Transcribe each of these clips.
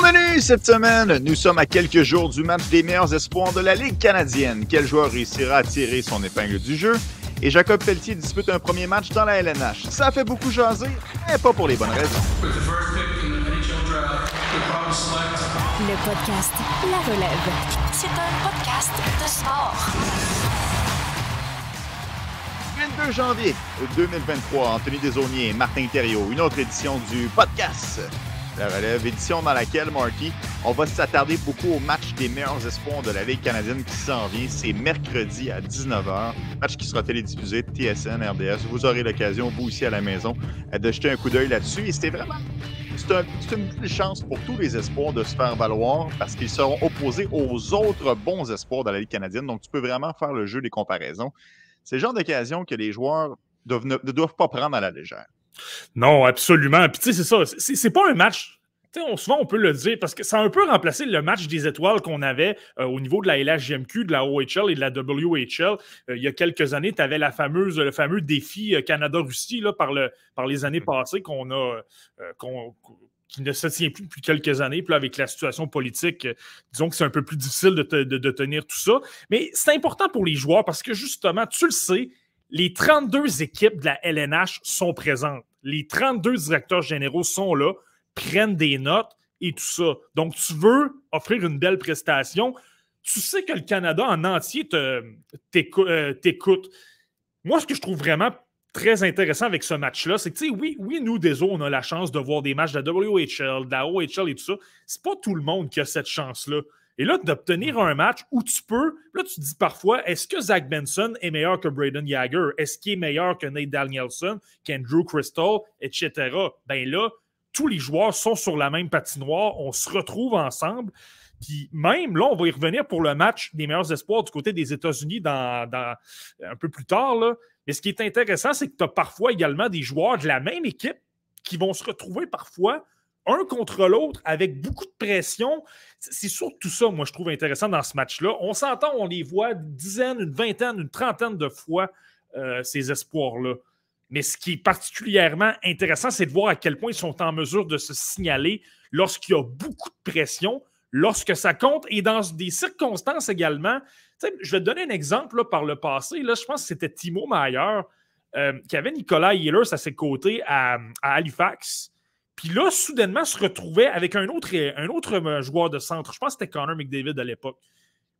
menu cette semaine, nous sommes à quelques jours du match des meilleurs espoirs de la Ligue canadienne. Quel joueur réussira à tirer son épingle du jeu? Et Jacob Pelletier dispute un premier match dans la LNH. Ça fait beaucoup jaser, mais pas pour les bonnes raisons. Le podcast La Relève. C'est un podcast de sport. 22 janvier 2023, Anthony Desaunier, Martin Thériault, une autre édition du podcast La Relève, édition dans laquelle, Marky, on va s'attarder beaucoup au match des meilleurs espoirs de la Ligue canadienne qui s'en vient. C'est mercredi à 19h, match qui sera télédiffusé TSN, RDS. Vous aurez l'occasion, vous aussi à la maison, de jeter un coup d'œil là-dessus. Et c'était vraiment c'est une chance pour tous les espoirs de se faire valoir parce qu'ils seront opposés aux autres bons espoirs de la Ligue canadienne. Donc, tu peux vraiment faire le jeu des comparaisons. C'est le genre d'occasion que les joueurs ne, doivent pas prendre à la légère. Non, absolument. Puis, tu sais, c'est ça. C'est pas un match on, souvent, on peut le dire parce que ça a un peu remplacé le match des étoiles qu'on avait euh, au niveau de la LHGMQ, de la OHL et de la WHL. Euh, il y a quelques années, tu avais la fameuse, le fameux défi euh, Canada-Russie par, le, par les années passées qu'on a, qui ne se tient plus depuis quelques années. Puis avec la situation politique, disons que c'est un peu plus difficile de, de tenir tout ça. Mais c'est important pour les joueurs parce que justement, tu le sais, les 32 équipes de la LNH sont présentes. Les 32 directeurs généraux sont là prennent des notes et tout ça. Donc, tu veux offrir une belle prestation. Tu sais que le Canada en entier euh, t'écoute. Moi, ce que je trouve vraiment très intéressant avec ce match-là, c'est que, tu sais, oui, oui, nous, des on a la chance de voir des matchs de la WHL, de la OHL et tout ça. C'est pas tout le monde qui a cette chance-là. Et là, d'obtenir un match où tu peux, là, tu te dis parfois, est-ce que Zach Benson est meilleur que Braden Yager? Est-ce qu'il est meilleur que Nate Danielson, qu'Andrew Crystal, etc.? Ben là, tous les joueurs sont sur la même patinoire, on se retrouve ensemble. Puis même, là, on va y revenir pour le match des meilleurs espoirs du côté des États-Unis dans, un peu plus tard. Là. Mais ce qui est intéressant, c'est que tu as parfois également des joueurs de la même équipe qui vont se retrouver parfois un contre l'autre avec beaucoup de pression. C'est surtout ça, moi, je trouve intéressant dans ce match-là. On s'entend, on les voit une dizaine, une vingtaine, une trentaine de fois, euh, ces espoirs-là. Mais ce qui est particulièrement intéressant, c'est de voir à quel point ils sont en mesure de se signaler lorsqu'il y a beaucoup de pression, lorsque ça compte et dans des circonstances également. Je vais te donner un exemple par le passé. Là, je pense que c'était Timo Mayer euh, qui avait Nicolas Ehlers à ses côtés à, Halifax. Puis là, soudainement, se retrouvait avec un autre, un autre euh, joueur de centre. Je pense que c'était Connor McDavid à l'époque.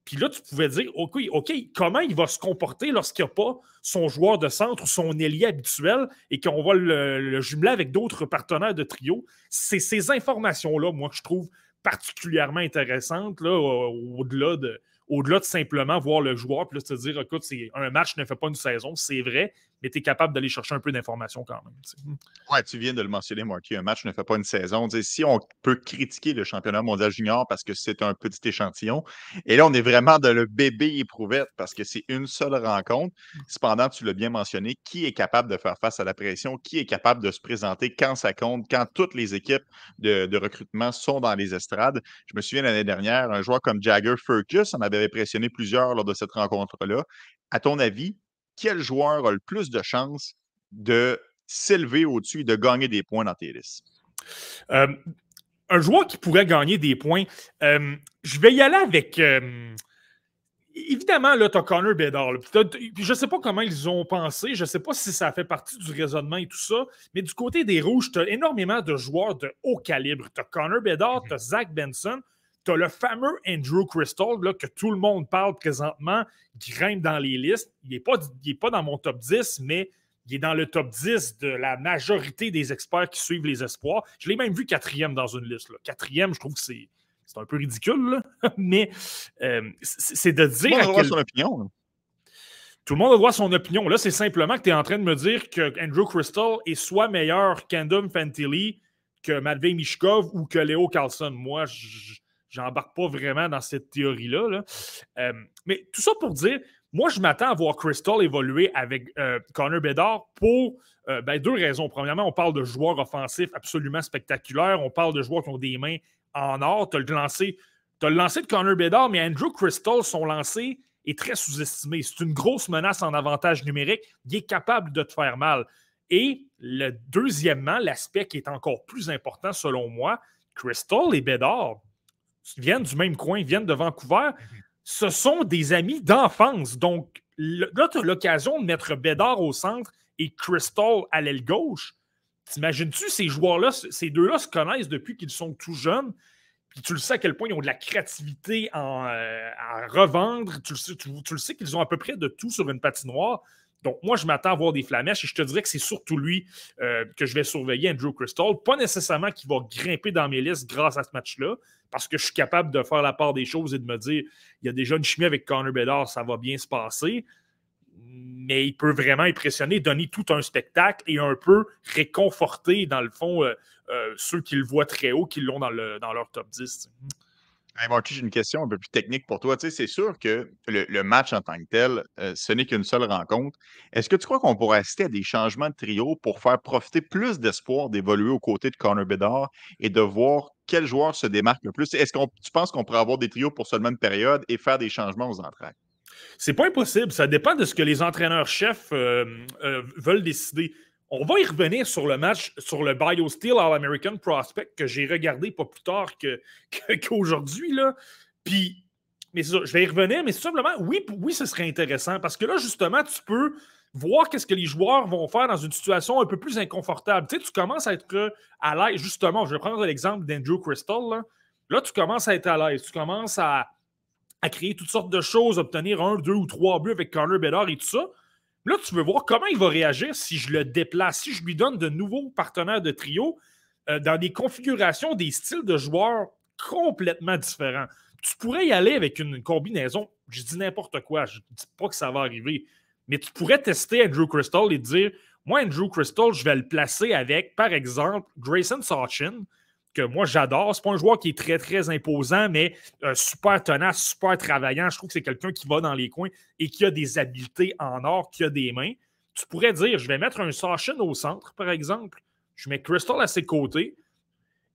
Puis là, tu pouvais dire, OK, OK, comment il va se comporter lorsqu'il n'y a pas son joueur de centre ou son ailier habituel et qu'on va le, jumeler avec d'autres partenaires de trio? C'est ces informations-là, moi, que je trouve particulièrement intéressantes, là, au-delà de, au-delà de simplement voir le joueur, puis là, se dire, écoute, un match ne fait pas une saison, c'est vrai, mais tu es capable d'aller chercher un peu d'informations quand même. Oui, Ouais, tu viens de le mentionner, Marky, un match ne fait pas une saison. si on peut critiquer le championnat mondial junior parce que c'est un petit échantillon, et là, on est vraiment dans le bébé éprouvette parce que c'est une seule rencontre. Cependant, tu l'as bien mentionné, qui est capable de faire face à la pression, qui est capable de se présenter quand ça compte, quand toutes les équipes de, de recrutement sont dans les estrades? Je me souviens l'année dernière, un joueur comme Jagger Furcus en avait impressionné plusieurs lors de cette rencontre-là. À ton avis, quel joueur a le plus de chances de s'élever au-dessus et de gagner des points dans tes listes? Euh, un joueur qui pourrait gagner des points, euh, je vais y aller avec. Euh, évidemment, là, tu as Connor Bedard. je ne sais pas comment ils ont pensé. Je ne sais pas si ça fait partie du raisonnement et tout ça. Mais du côté des Rouges, tu as énormément de joueurs de haut calibre. Tu as Connor Bedard, tu as Zach Benson. Tu as le fameux Andrew Crystal là, que tout le monde parle présentement, grimpe dans les listes. Il n'est pas, pas dans mon top 10, mais il est dans le top 10 de la majorité des experts qui suivent les espoirs. Je l'ai même vu quatrième dans une liste. Là. Quatrième, je trouve que c'est, un peu ridicule, mais euh, c'est de dire. Tout le monde a son opinion. Tout le monde doit son opinion. Là, c'est simplement que tu es en train de me dire que Andrew Crystal est soit meilleur qu'Andom Fantilli, que Matvey Mishkov ou que Léo Carlson. Moi, je j'embarque pas vraiment dans cette théorie-là. Euh, mais tout ça pour dire, moi, je m'attends à voir Crystal évoluer avec euh, Connor Bedard pour euh, ben, deux raisons. Premièrement, on parle de joueurs offensifs absolument spectaculaires. On parle de joueurs qui ont des mains en or. Tu as le lancé, as le lancé de Connor Bedard, mais Andrew Crystal, son lancé est très sous-estimé. C'est une grosse menace en avantage numérique. Il est capable de te faire mal. Et le deuxièmement, l'aspect qui est encore plus important selon moi, Crystal et Bédard viennent du même coin, viennent de Vancouver. Mhm. Ce sont des amis d'enfance. Donc, là, tu as l'occasion de mettre Bédard au centre et Crystal à l'aile gauche. T'imagines-tu, ces joueurs-là, ces deux-là se connaissent depuis qu'ils sont tout jeunes. Puis tu le sais à quel point ils ont de la créativité en, euh, à revendre. Tu le sais, tu, sais qu'ils ont à peu près de tout sur une patinoire. Donc, moi, je m'attends à voir des flamèches et je te dirais que c'est surtout lui euh, que je vais surveiller, Andrew Crystal. Pas nécessairement qu'il va grimper dans mes listes grâce à ce match-là, parce que je suis capable de faire la part des choses et de me dire il y a déjà une chimie avec Connor Bedard, ça va bien se passer. Mais il peut vraiment impressionner, donner tout un spectacle et un peu réconforter, dans le fond, euh, euh, ceux qui le voient très haut, qui l'ont dans, dans leur top 10. Hey Marty, j'ai une question un peu plus technique pour toi. Tu sais, c'est sûr que le, match en tant que tel, euh, ce n'est qu'une seule rencontre. Est-ce que tu crois qu'on pourrait assister à des changements de trio pour faire profiter plus d'espoir d'évoluer aux côtés de Connor Bedard et de voir quel joueur se démarque le plus? Est-ce que tu penses qu'on pourrait avoir des trios pour seulement une période et faire des changements aux entrailles? C'est pas impossible. Ça dépend de ce que les entraîneurs-chefs euh, euh, veulent décider. On va y revenir sur le match, sur le BioSteel All-American Prospect que j'ai regardé pas plus tard qu'aujourd'hui. Puis, mais je vais y revenir, mais simplement, oui, oui, ce serait intéressant parce que là, justement, tu peux voir qu'est-ce que les joueurs vont faire dans une situation un peu plus inconfortable. Tu sais, tu commences à être à l'aise, justement, je vais prendre l'exemple d'Andrew Crystal. Là. là, tu commences à être à l'aise, tu commences à, à, créer toutes sortes de choses, obtenir un, deux ou trois buts avec Connor Bedard et tout ça. Là, tu veux voir comment il va réagir si je le déplace, si je lui donne de nouveaux partenaires de trio euh, dans des configurations, des styles de joueurs complètement différents. Tu pourrais y aller avec une, combinaison, je dis n'importe quoi, je ne dis pas que ça va arriver, mais tu pourrais tester Andrew Crystal et dire Moi, Andrew Crystal, je vais le placer avec, par exemple, Grayson Sachin, que moi j'adore. C'est pas un joueur qui est très, très imposant, mais euh, super tenace, super travaillant. Je trouve que c'est quelqu'un qui va dans les coins et qui a des habiletés en or, qui a des mains. Tu pourrais dire, je vais mettre un Sachin au centre, par exemple. Je mets Crystal à ses côtés.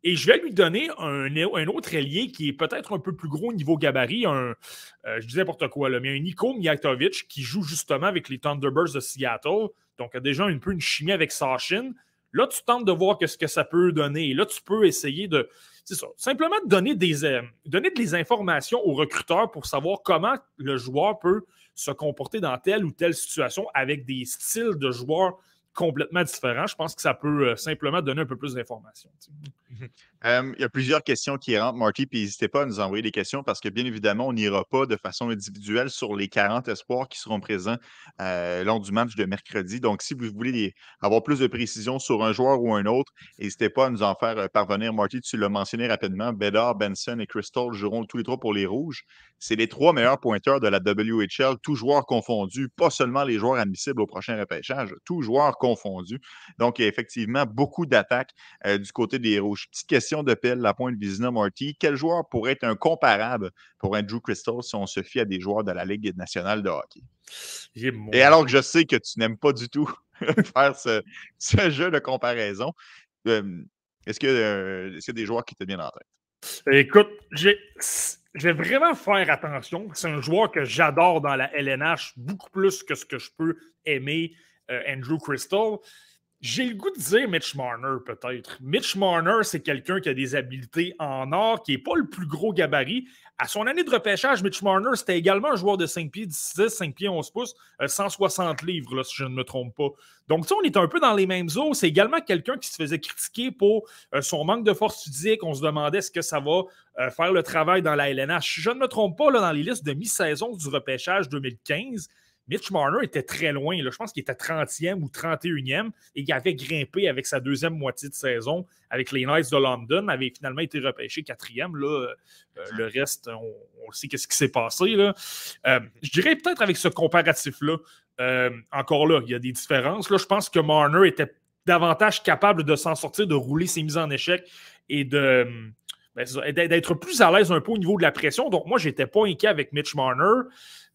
Et je vais lui donner un, un autre ailier qui est peut-être un peu plus gros au niveau gabarit. Un, euh, je dis n'importe quoi, là, mais un Nico Mijatovic qui joue justement avec les Thunderbirds de Seattle. Donc, a déjà un peu une chimie avec Sachin. Là, tu tentes de voir ce que ça peut donner. Là, tu peux essayer de. C'est ça. Simplement donner des, euh, donner des informations aux recruteurs pour savoir comment le joueur peut se comporter dans telle ou telle situation avec des styles de joueurs complètement différents. Je pense que ça peut euh, simplement donner un peu plus d'informations. il y a plusieurs questions qui rentrent, Marty, puis n'hésitez pas à nous envoyer des questions parce que bien évidemment, on n'ira pas de façon individuelle sur les 40 espoirs qui seront présents euh, lors du match de mercredi. Donc, si vous voulez avoir plus de précision sur un joueur ou un autre, n'hésitez pas à nous en faire euh, parvenir. Marty, tu l'as mentionné rapidement, Bedard, Benson et Crystal joueront tous les trois pour les Rouges. C'est les trois meilleurs pointeurs de la WHL, tous joueurs confondus, pas seulement les joueurs admissibles au prochain repêchage, tous joueurs confondus. Donc, il y a effectivement beaucoup d'attaques euh, du côté des Rouges. Petite question de pelle, la pointe Vizina Marty. Quel joueur pourrait être un comparable pour Andrew Crystal si on se fie à des joueurs de la Ligue nationale de hockey? Et alors que je sais que tu n'aimes pas du tout faire ce, jeu de comparaison, euh, est-ce que euh, c'est des joueurs qui te viennent en tête? Écoute, je vais vraiment faire attention. C'est un joueur que j'adore dans la LNH, beaucoup plus que ce que je peux aimer euh, Andrew Crystal. J'ai le goût de dire Mitch Marner, peut-être. Mitch Marner, c'est quelqu'un qui a des habiletés en or, qui n'est pas le plus gros gabarit. À son année de repêchage, Mitch Marner, c'était également un joueur de 5 pieds 10, 5 pieds 11 pouces, 160 euh, livres, si je ne me trompe pas. Donc, on est un peu dans les mêmes eaux. C'est également quelqu'un qui se faisait critiquer pour euh, son manque de force physique. On se demandait est-ce que ça va euh, faire le travail dans la LNH. Je ne me trompe pas, là, dans les listes de mi-saison du repêchage 2015, Mitch Marner était très loin. Je pense qu'il était 30e ou 31e et il avait grimpé avec sa deuxième moitié de saison avec les Knights de London. avait finalement été repêché quatrième. Là. Euh, le reste, on, sait qu'est-ce qui s'est passé. Là. Euh, je dirais peut-être avec ce comparatif-là, euh, encore là, il y a des différences. Là, je pense que Marner était davantage capable de s'en sortir, de rouler ses mises en échec et de ben, d'être plus à l'aise un peu au niveau de la pression. Donc, moi, je n'étais pas inquiet avec Mitch Marner.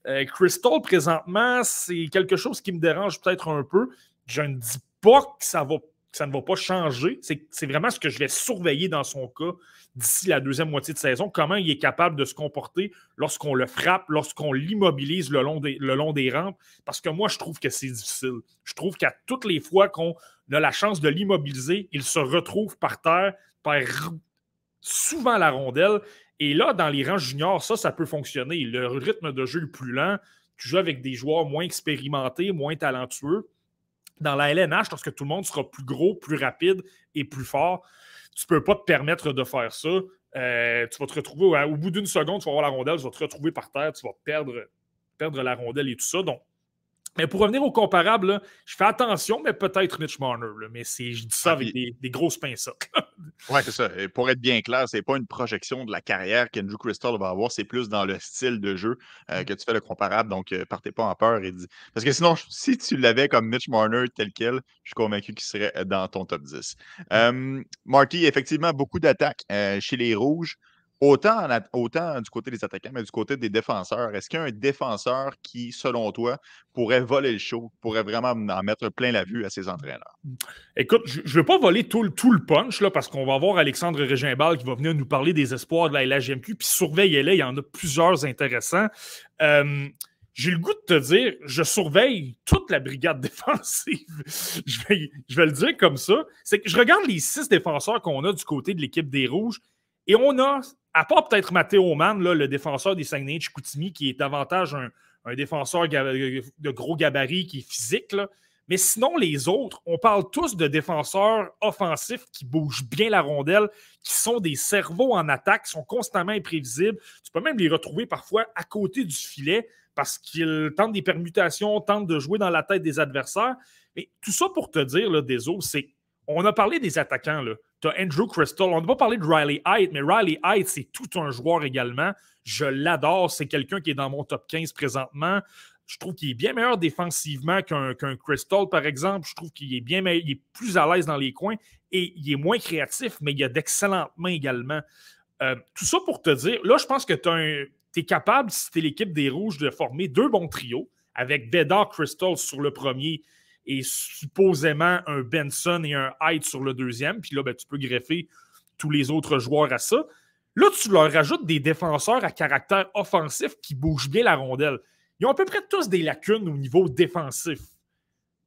Euh, Crystal, présentement, c'est quelque chose qui me dérange peut-être un peu. Je ne dis pas que ça, ne va pas changer. C'est vraiment ce que je vais surveiller dans son cas d'ici la deuxième moitié de saison. Comment il est capable de se comporter lorsqu'on le frappe, lorsqu'on l'immobilise le, long des, rampes. Parce que moi, je trouve que c'est difficile. Je trouve qu'à toutes les fois qu'on a la chance de l'immobiliser, il se retrouve par terre, par souvent la rondelle. Et là, dans les rangs juniors, ça, ça peut fonctionner. Le rythme de jeu est plus lent. Tu joues avec des joueurs moins expérimentés, moins talentueux. Dans la LNH, lorsque tout le monde sera plus gros, plus rapide et plus fort, tu ne peux pas te permettre de faire ça. Euh, tu vas te retrouver, au bout d'une seconde, tu vas avoir la rondelle, tu vas te retrouver par terre, tu vas perdre, perdre la rondelle et tout ça. Donc, mais pour revenir au comparable, je fais attention, mais peut-être Mitch Marner. mais je dis ça avec des, grosses pincettes. oui, c'est ça. pour être bien clair, c'est pas une projection de la carrière qu'Andrew Crystal va avoir, c'est plus dans le style de jeu euh, mm. que tu fais le comparable. Donc, euh, partez pas en peur et dis. Parce que sinon, si tu l'avais comme Mitch Marner tel quel, je suis convaincu qu'il serait dans ton top 10. Mm. Marty, effectivement, beaucoup d'attaques euh, chez les Rouges. Autant, du côté des attaquants, mais du côté des défenseurs, est-ce qu'il y a un défenseur qui, selon toi, pourrait voler le show, pourrait vraiment en mettre plein la vue à ses entraîneurs? Écoute, je ne veux pas voler tout, tout le punch, là, parce qu'on va avoir Alexandre Régimbal qui va venir nous parler des espoirs de la LHMQ, puis surveillez-les, il y en a plusieurs intéressants. j'ai le goût de te dire, je surveille toute la brigade défensive. je, vais, je vais le dire comme ça. C'est que je regarde les six défenseurs qu'on a du côté de l'équipe des Rouges. Et on a, à part peut-être Matteo Mann, le défenseur des Saguenay de Chicoutimi, qui est davantage un, défenseur de gros gabarit qui est physique, mais sinon, les autres, on parle tous de défenseurs offensifs qui bougent bien la rondelle, qui sont des cerveaux en attaque, qui sont constamment imprévisibles. Tu peux même les retrouver parfois à côté du filet parce qu'ils tentent des permutations, tentent de jouer dans la tête des adversaires. Mais tout ça pour te dire, là, des autres, c'est. On a parlé des attaquants. Tu as Andrew Crystal. On n'a pas parlé de Riley Height, mais Riley Height, c'est tout un joueur également. Je l'adore. C'est quelqu'un qui est dans mon top 15 présentement. Je trouve qu'il est bien meilleur défensivement qu'un Crystal, par exemple. Je trouve qu'il est bien il est plus à l'aise dans les coins et il est moins créatif, mais il a d'excellentes mains également. Euh, tout ça pour te dire, là, je pense que tu es capable, si tu es l'équipe des Rouges, de former deux bons trios avec Bedard Crystal sur le premier et supposément un Benson et un Hyde sur le deuxième. Puis là, ben, tu peux greffer tous les autres joueurs à ça. Là, tu leur rajoutes des défenseurs à caractère offensif qui bougent bien la rondelle. Ils ont à peu près tous des lacunes au niveau défensif.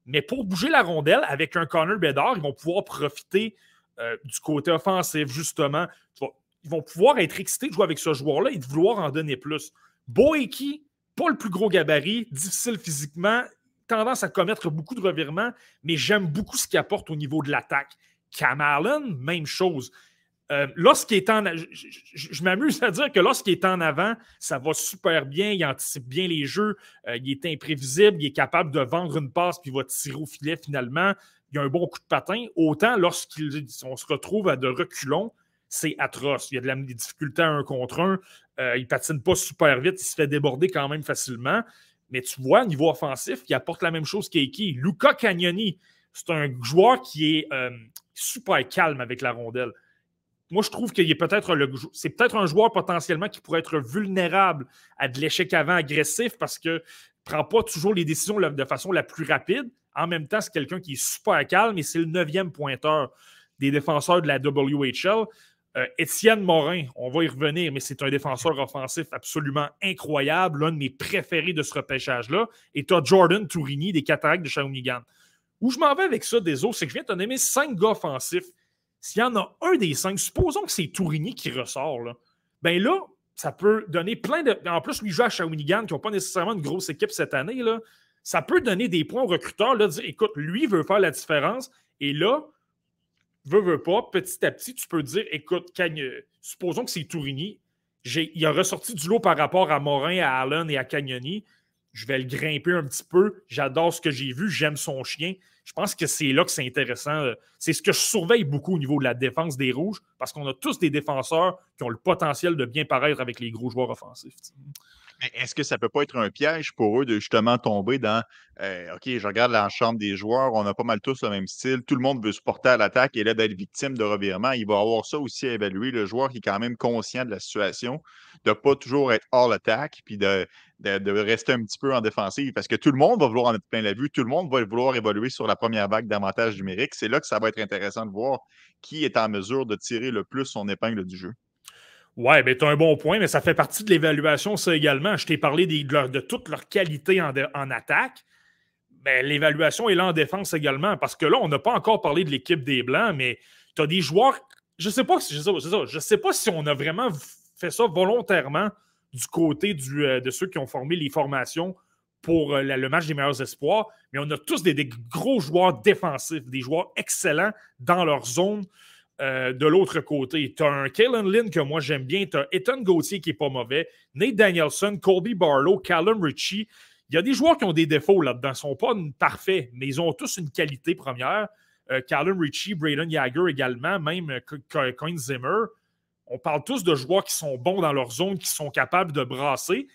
Mais pour bouger la rondelle, avec un Connor Bedard, ils vont pouvoir profiter euh, du côté offensif, justement. Ils vont pouvoir être excités de jouer avec ce joueur-là et de vouloir en donner plus. Boeki, pas le plus gros gabarit, difficile physiquement, tendance à commettre beaucoup de revirements, mais j'aime beaucoup ce qu'il apporte au niveau de l'attaque. Cam Allen, même chose. Euh, lorsqu'il est en. Je, m'amuse à dire que lorsqu'il est en avant, ça va super bien, il anticipe bien les jeux, euh, il est imprévisible, il est capable de vendre une passe puis il va tirer au filet finalement. Il a un bon coup de patin. Autant lorsqu'on se retrouve à de reculons, c'est atroce. Il y a de la, des difficultés à un contre un. Euh, il patine pas super vite, il se fait déborder quand même facilement. Mais tu vois, au niveau offensif, il apporte la même chose qu'Eki. Luca Cagnoni, c'est un joueur qui est euh, super calme avec la rondelle. Moi, je trouve qu'il est peut-être le. C'est peut-être un joueur potentiellement qui pourrait être vulnérable à de l'échec avant agressif parce qu'il ne prend pas toujours les décisions de façon la plus rapide. En même temps, c'est quelqu'un qui est super calme et c'est le neuvième pointeur des défenseurs de la WHL. Euh, Étienne Morin, on va y revenir, mais c'est un défenseur offensif absolument incroyable, l'un de mes préférés de ce repêchage-là. Et tu as Jordan Tourini des Cataractes de Shawinigan. Où je m'en vais avec ça, des autres, c'est que je viens de te nommer cinq gars offensifs. S'il y en a un des cinq, supposons que c'est Tourini qui ressort, là, ben là, ça peut donner plein de. En plus, lui joue à Shawinigan, qui n'ont pas nécessairement une grosse équipe cette année. Là. Ça peut donner des points aux recruteurs, là, dire écoute, lui veut faire la différence. Et là, veux, veux pas, petit à petit, tu peux dire écoute, supposons que c'est Tourigny, il a ressorti du lot par rapport à Morin, à Allen et à Cagnoni. Je vais le grimper un petit peu. J'adore ce que j'ai vu. J'aime son chien. Je pense que c'est là que c'est intéressant. C'est ce que je surveille beaucoup au niveau de la défense des Rouges, parce qu'on a tous des défenseurs qui ont le potentiel de bien paraître avec les gros joueurs offensifs. Est-ce que ça peut pas être un piège pour eux de justement tomber dans euh, OK, je regarde la chambre des joueurs, on a pas mal tous le même style, tout le monde veut se porter à l'attaque et là d'être victime de revirement. Il va avoir ça aussi à évaluer, le joueur qui est quand même conscient de la situation, de ne pas toujours être hors l'attaque, puis de, rester un petit peu en défensive, parce que tout le monde va vouloir en être plein la vue, tout le monde va vouloir évoluer sur la première vague d'avantages numériques. C'est là que ça va être intéressant de voir qui est en mesure de tirer le plus son épingle du jeu. Ouais, ben, tu un bon point, mais ça fait partie de l'évaluation, ça également. Je t'ai parlé de, de, toute leur qualité en, attaque. Ben, l'évaluation est là en défense également, parce que là, on n'a pas encore parlé de l'équipe des Blancs, mais tu as des joueurs. je sais pas si ça, ça, je sais pas si on a vraiment fait ça volontairement du côté euh, de ceux qui ont formé les formations pour euh, le match des meilleurs espoirs, mais on a tous des, gros joueurs défensifs, des joueurs excellents dans leur zone. Euh, de l'autre côté, tu as un Kalen Lynn que moi j'aime bien, tu as Ethan Gauthier qui n'est pas mauvais, Nate Danielson, Colby Barlow, Callum Ritchie. Il y a des joueurs qui ont des défauts là-dedans, ils ne sont pas parfaits, mais ils ont tous une qualité première. Callum Ritchie, Braden Yager également, même Coin Zimmer. On parle tous de joueurs qui sont bons dans leur zone, qui sont capables de brasser.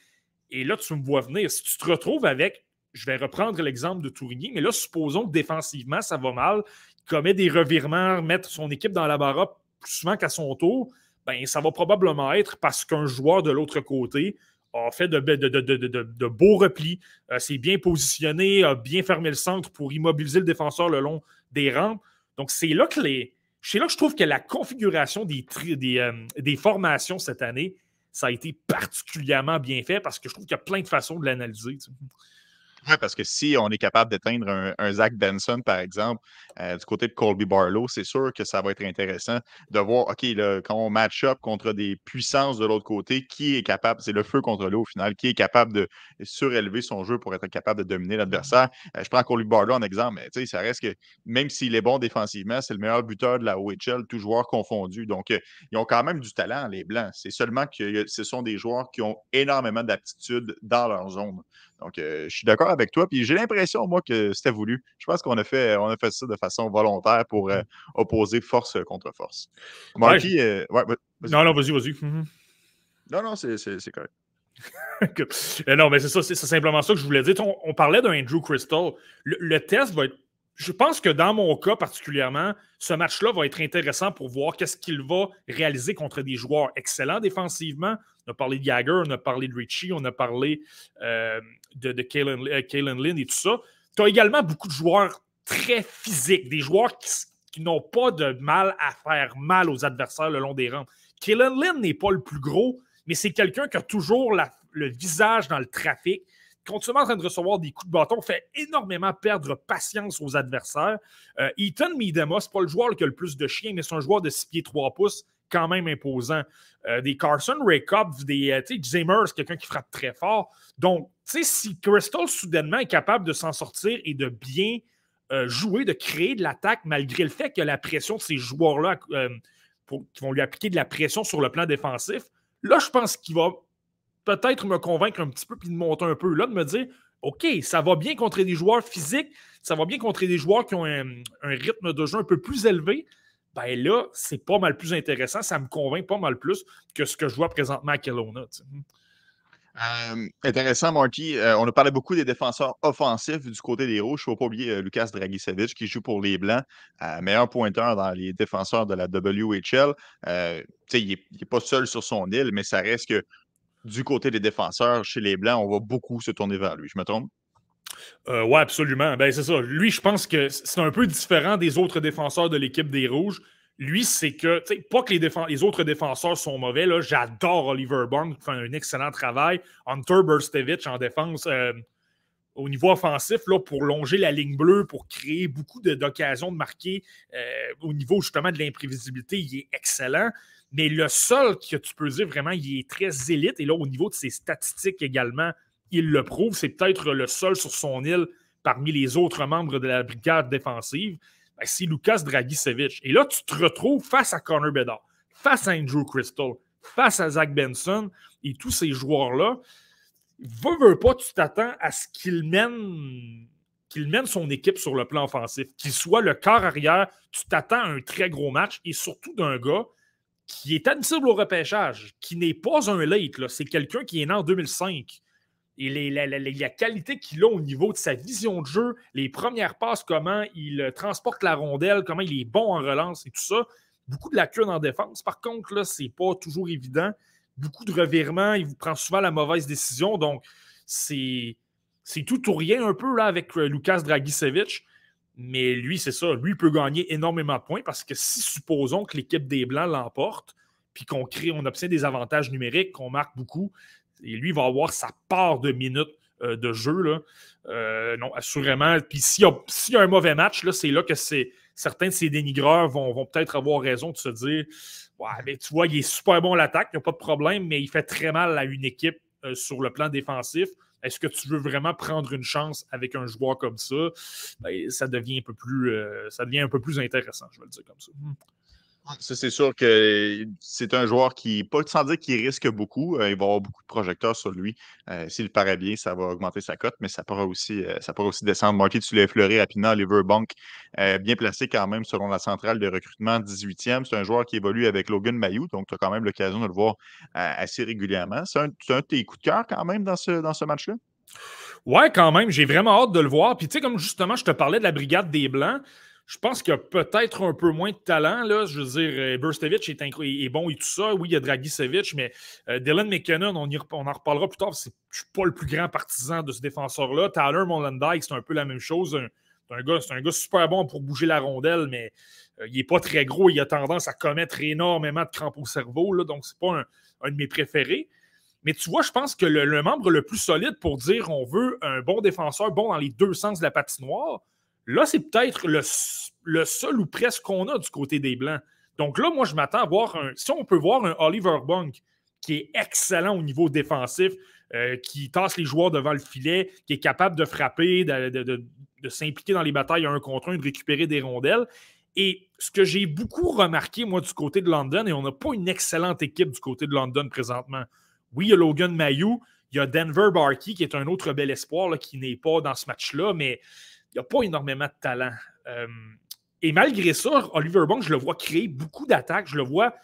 Et là, tu me vois venir. Si tu te retrouves avec, je vais reprendre l'exemple de Tourigny, mais là, supposons que défensivement, ça va mal, commet des revirements, mettre son équipe dans la barre plus souvent qu'à son tour, ben, ça va probablement être parce qu'un joueur de l'autre côté a fait de, beaux replis, euh, s'est bien positionné, a bien fermé le centre pour immobiliser le défenseur le long des rampes. Donc, c'est là que les. C'est là que je trouve que la configuration des, euh, des formations cette année ça a été particulièrement bien fait parce que je trouve qu'il y a plein de façons de l'analyser. Parce que si on est capable d'éteindre un, Zach Benson, par exemple, euh, du côté de Colby Barlow, c'est sûr que ça va être intéressant de voir, OK, quand on match up contre des puissances de l'autre côté, qui est capable, c'est le feu contre l'eau au final, qui est capable de surélever son jeu pour être capable de dominer l'adversaire. Euh, je prends Colby Barlow en exemple, mais ça reste que même s'il est bon défensivement, c'est le meilleur buteur de la OHL, tous joueurs confondus. Donc, euh, ils ont quand même du talent, les Blancs. C'est seulement que ce sont des joueurs qui ont énormément d'aptitude dans leur zone. Donc, euh, je suis d'accord avec toi. Puis j'ai l'impression, moi, que c'était voulu. Je pense qu'on a fait, on a fait ça de façon volontaire pour euh, opposer force contre force. Marky, euh, non, non, vas-y, vas-y. Mhm. Non, non, c'est correct. non, mais c'est ça, c'est simplement ça que je voulais dire. On, parlait d'un Andrew Crystal. le, test va être je pense que dans mon cas particulièrement, ce match-là va être intéressant pour voir qu'est-ce qu'il va réaliser contre des joueurs excellents défensivement. On a parlé de Jagger, on a parlé de Richie, on a parlé euh, de, de Kalen, euh, Lynn et tout ça. Tu as également beaucoup de joueurs très physiques, des joueurs qui, n'ont pas de mal à faire mal aux adversaires le long des rangs. Kalen Lynn n'est pas le plus gros, mais c'est quelqu'un qui a toujours le visage dans le trafic continuellement en train de recevoir des coups de bâton, fait énormément perdre patience aux adversaires. Euh, Ethan Miedema, c'est pas le joueur qui a le plus de chiens, mais c'est un joueur de 6 pieds 3 pouces quand même imposant. Euh, des Carson Raycop, des euh, Zimmer, c'est quelqu'un qui frappe très fort. Donc, si Crystal soudainement est capable de s'en sortir et de bien jouer, de créer de l'attaque, malgré le fait que la pression de ces joueurs-là qui vont lui appliquer de la pression sur le plan défensif, là, je pense qu'il va peut-être me convaincre un petit peu puis de monter un peu là, de me dire OK, ça va bien contre des joueurs physiques, ça va bien contre des joueurs qui ont un, rythme de jeu un peu plus élevé. Ben là, c'est pas mal plus intéressant. Ça me convainc pas mal plus que ce que je vois présentement à Kelowna. Euh, intéressant, Marty. Euh, on a parlé beaucoup des défenseurs offensifs du côté des Rouges. Il ne faut pas oublier euh, Lucas Dragicevic qui joue pour les Blancs, meilleur pointeur dans les défenseurs de la WHL. il n'est pas seul sur son île, mais ça reste que du côté des défenseurs, chez les Blancs, on va beaucoup se tourner vers lui. Je me trompe? Euh, oui, absolument. Ben, c'est ça. Lui, je pense que c'est un peu différent des autres défenseurs de l'équipe des Rouges. Lui, c'est que, pas que les, les, autres défenseurs sont mauvais. J'adore Oliver Bond, qui fait un excellent travail. Hunter Burstevich en défense, euh, au niveau offensif, là, pour longer la ligne bleue, pour créer beaucoup d'occasions de, marquer euh, au niveau justement de l'imprévisibilité, il est excellent. Mais le seul que tu peux dire vraiment, il est très élite. Et là, au niveau de ses statistiques également, il le prouve. C'est peut-être le seul sur son île parmi les autres membres de la brigade défensive. Ben, c'est Lucas Dragicevic. Et là, tu te retrouves face à Connor Bedard, face à Andrew Crystal, face à Zach Benson et tous ces joueurs-là. Veux, veux pas, tu t'attends à ce qu'il mène qu'il mène son équipe sur le plan offensif, qu'il soit le quart arrière, tu t'attends à un très gros match et surtout d'un gars qui est admissible au repêchage, qui n'est pas un late, c'est quelqu'un qui est né en 2005. Et la, qualité qu'il a au niveau de sa vision de jeu, les premières passes, comment il euh, transporte la rondelle, comment il est bon en relance et tout ça. Beaucoup de lacunes en défense. Par contre, là, c'est pas toujours évident. Beaucoup de revirements, il vous prend souvent la mauvaise décision. Donc, c'est tout ou rien un peu avec euh, Lucas Dragicevic. Mais lui, c'est ça. Lui peut gagner énormément de points parce que si supposons que l'équipe des Blancs l'emporte, puis qu'on crée, on obtient des avantages numériques, qu'on marque beaucoup, et lui va avoir sa part de minutes euh, de jeu. Là. Euh, non, assurément. Puis s'il y, a un mauvais match, c'est là que certains de ces dénigreurs vont, peut-être avoir raison de se dire Ouais, mais tu vois, il est super bon à l'attaque, il n'y a pas de problème, mais il fait très mal à une équipe euh, sur le plan défensif. Est-ce que tu veux vraiment prendre une chance avec un joueur comme ça? Ben, ça, devient un peu plus, ça devient un peu plus intéressant, je vais le dire comme ça. Ça, c'est sûr que c'est un joueur qui, pas sans dire qu'il risque beaucoup, euh, il va avoir beaucoup de projecteurs sur lui. Euh, s'il paraît bien, ça va augmenter sa cote, mais ça pourra aussi, euh, ça pourra aussi descendre. Marty, tu l'as effleuré rapidement, Oliver Bank, bien placé quand même selon la centrale de recrutement 18e. C'est un joueur qui évolue avec Logan Mayou, donc tu as quand même l'occasion de le voir assez régulièrement. C'est un, un, de tes coups de cœur quand même dans ce, dans ce match-là? Ouais, quand même. J'ai vraiment hâte de le voir. Puis, tu sais, comme justement, je te parlais de la brigade des Blancs, je pense qu'il y a peut-être un peu moins de talent. Là. Je veux dire, euh, Burstevich est, est, bon et tout ça. Oui, il y a Dragicevic, mais euh, Dylan McKinnon, on, en reparlera plus tard. Je ne suis pas le plus grand partisan de ce défenseur-là. Tyler Molendyke, c'est un peu la même chose. C'est un, gars, super bon pour bouger la rondelle, mais euh, il n'est pas très gros. Il a tendance à commettre énormément de crampes au cerveau. Donc, ce n'est pas un, de mes préférés. Mais tu vois, je pense que le, le, membre le plus solide pour dire on veut un bon défenseur, bon dans les deux sens de la patinoire, Là, c'est peut-être le, seul ou presque qu'on a du côté des Blancs. Donc là, moi, je m'attends à voir un. Si on peut voir un Oliver Bunk qui est excellent au niveau défensif, euh, qui tasse les joueurs devant le filet, qui est capable de frapper, de, s'impliquer dans les batailles un contre un, de récupérer des rondelles. Et ce que j'ai beaucoup remarqué, moi, du côté de London, et on n'a pas une excellente équipe du côté de London présentement. Oui, il y a Logan Mayou, il y a Denver Barkey, qui est un autre bel espoir, qui n'est pas dans ce match-là, mais il n'y a pas énormément de talent. Euh, et malgré ça, Oliver Bong, je le vois créer beaucoup d'attaques. Je le vois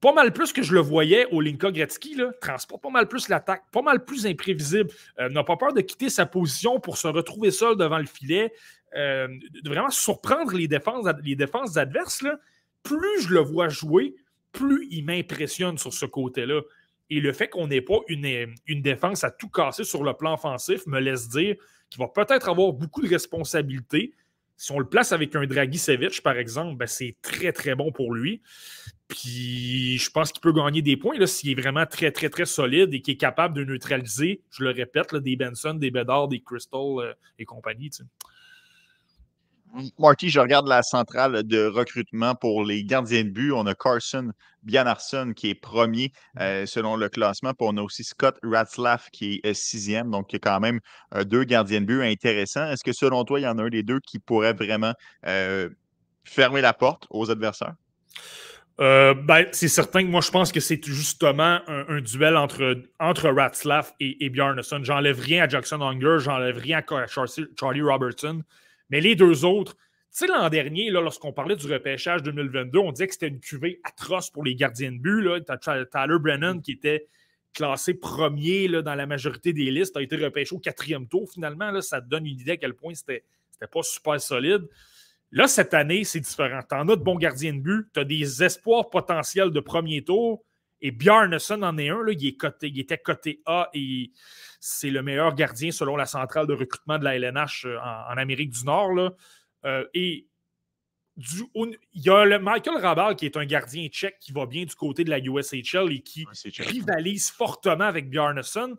pas mal plus que je le voyais au Linka Gretzky. Là, transporte pas mal plus l'attaque, pas mal plus imprévisible. Euh, n'a pas peur de quitter sa position pour se retrouver seul devant le filet. Euh, de vraiment surprendre les défenses, les défenses adverses. Plus je le vois jouer, plus il m'impressionne sur ce côté-là. Et le fait qu'on n'ait pas une, une défense à tout casser sur le plan offensif me laisse dire qui va peut-être avoir beaucoup de responsabilités. Si on le place avec un Dragicevic, par exemple, ben c'est très, très bon pour lui. Puis je pense qu'il peut gagner des points s'il est vraiment très, très, très solide et qu'il est capable de neutraliser, je le répète, des Benson, des Bedard, des Crystal euh, et compagnie. Marty, je regarde la centrale de recrutement pour les gardiens de but. On a Carson Bjarnarsson qui est premier mmh. euh, selon le classement. Puis on a aussi Scott Ratzlaff qui est sixième. Donc, il y a quand même euh, deux gardiens de but intéressants. Est-ce que selon toi, il y en a un des deux qui pourrait vraiment euh, fermer la porte aux adversaires? ben, c'est certain que moi, je pense que c'est justement un, duel entre, entre Ratzlaff et, et Bjarnason. J'enlève rien à Jackson Hunger, j'enlève rien à Charlie Robertson. Mais les deux autres, tu sais, l'an dernier, lorsqu'on parlait du repêchage 2022, on disait que c'était une cuvée atroce pour les gardiens de but. As Tyler Brennan qui était classé premier là, dans la majorité des listes, a été repêché au quatrième tour finalement. Là, ça te donne une idée à quel point c'était pas super solide. Là, cette année, c'est différent. Tu en as de bons gardiens de but, tu as des espoirs potentiels de premier tour. Et Bjarnason en est un, là, il, est coté, il était coté A et c'est le meilleur gardien selon la centrale de recrutement de la LNH euh, en, Amérique du Nord. Là. Euh, et du, il y a le Michael Rabal qui est un gardien tchèque qui va bien du côté de la USHL et qui rivalise fortement avec Bjarnason.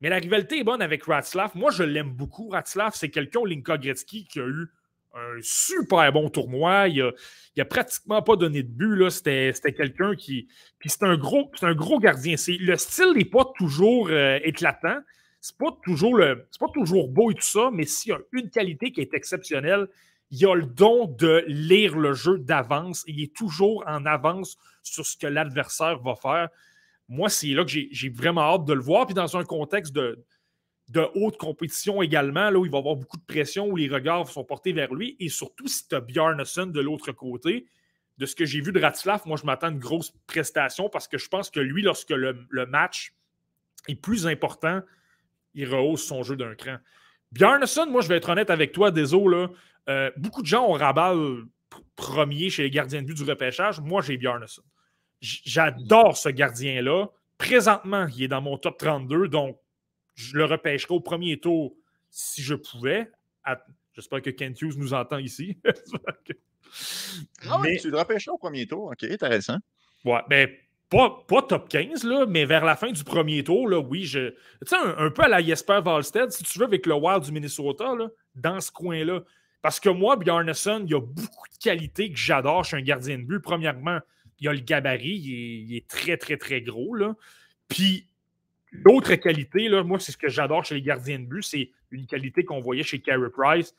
Mais la rivalité est bonne avec Ratzlaff. Moi, je l'aime beaucoup. Ratzlaff, c'est quelqu'un Linka Gretzky qui a eu un super bon tournoi. Il a, a pratiquement pas donné de but. C'était, quelqu'un qui. Puis c'est un gros, un gros gardien. le style n'est pas toujours euh, éclatant. C'est pas pas toujours beau et tout ça, mais s'il y a une qualité qui est exceptionnelle, il a le don de lire le jeu d'avance. Il est toujours en avance sur ce que l'adversaire va faire. Moi, c'est là que j'ai vraiment hâte de le voir. Puis dans un contexte de, de haute compétition également, là où il va avoir beaucoup de pression, où les regards sont portés vers lui. Et surtout, si tu as Bjarnason de l'autre côté, de ce que j'ai vu de Ratzlaff, moi, je m'attends à une grosse prestation parce que je pense que lui, lorsque le, match est plus important, il rehausse son jeu d'un cran. Bjarnason, moi, je vais être honnête avec toi, désolé, euh, beaucoup de gens ont Rabal premier chez les gardiens de but du repêchage. Moi, j'ai Bjarnason. J'adore ce gardien-là. Présentement, il est dans mon top 32, donc je le repêcherai au premier tour si je pouvais. J'espère que Kent Hughes nous entend ici. Ah mais... tu le repêcheras au premier tour. OK, intéressant. Ouais, mais ben, pas, top 15, là, mais vers la fin du premier tour, là, oui, je. Tu sais, un, peu à la Jesper Valstead, si tu veux, avec le Wild du Minnesota, là, dans ce coin-là. Parce que moi, Bjarnason, il y a beaucoup de qualités que j'adore chez un gardien de but. Premièrement, il a le gabarit, il est, très, très, très gros. Là. Puis, l'autre qualité, là, moi, c'est ce que j'adore chez les gardiens de but, c'est une qualité qu'on voyait chez Carey Price.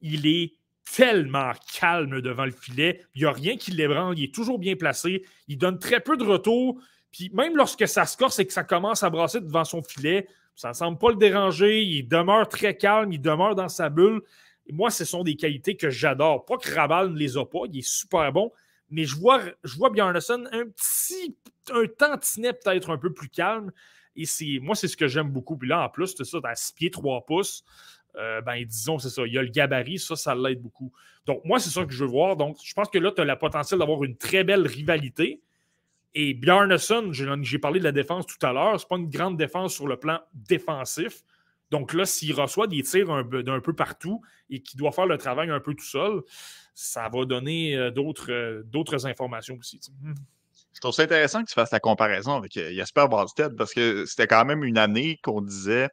Il est tellement calme devant le filet. Il n'y a rien qui l'ébranle. Il est toujours bien placé. Il donne très peu de retour. Puis même lorsque ça se corse et que ça commence à brasser devant son filet, ça ne semble pas le déranger. Il demeure très calme. Il demeure dans sa bulle. moi, ce sont des qualités que j'adore. Pas que Raval ne les a pas. Il est super bon. Mais je vois, je vois un petit, un tantinet peut-être un peu plus calme. Et moi, c'est ce que j'aime beaucoup. Puis là, en plus, c'est ça, à 6 pieds, 3 pouces. Euh, ben, disons, c'est ça. Il y a le gabarit, ça, ça l'aide beaucoup. Donc, moi, c'est ça que je veux voir. Donc, je pense que là, tu as le potentiel d'avoir une très belle rivalité. Et Bjarnason, j'ai parlé de la défense tout à l'heure, c'est pas une grande défense sur le plan défensif. Donc là, s'il reçoit des tirs d'un peu partout et qu'il doit faire le travail un peu tout seul, ça va donner euh, euh, d'autres informations aussi. Je trouve ça intéressant que tu fasses la comparaison avec Jasper Basted parce que c'était quand même une année qu'on disait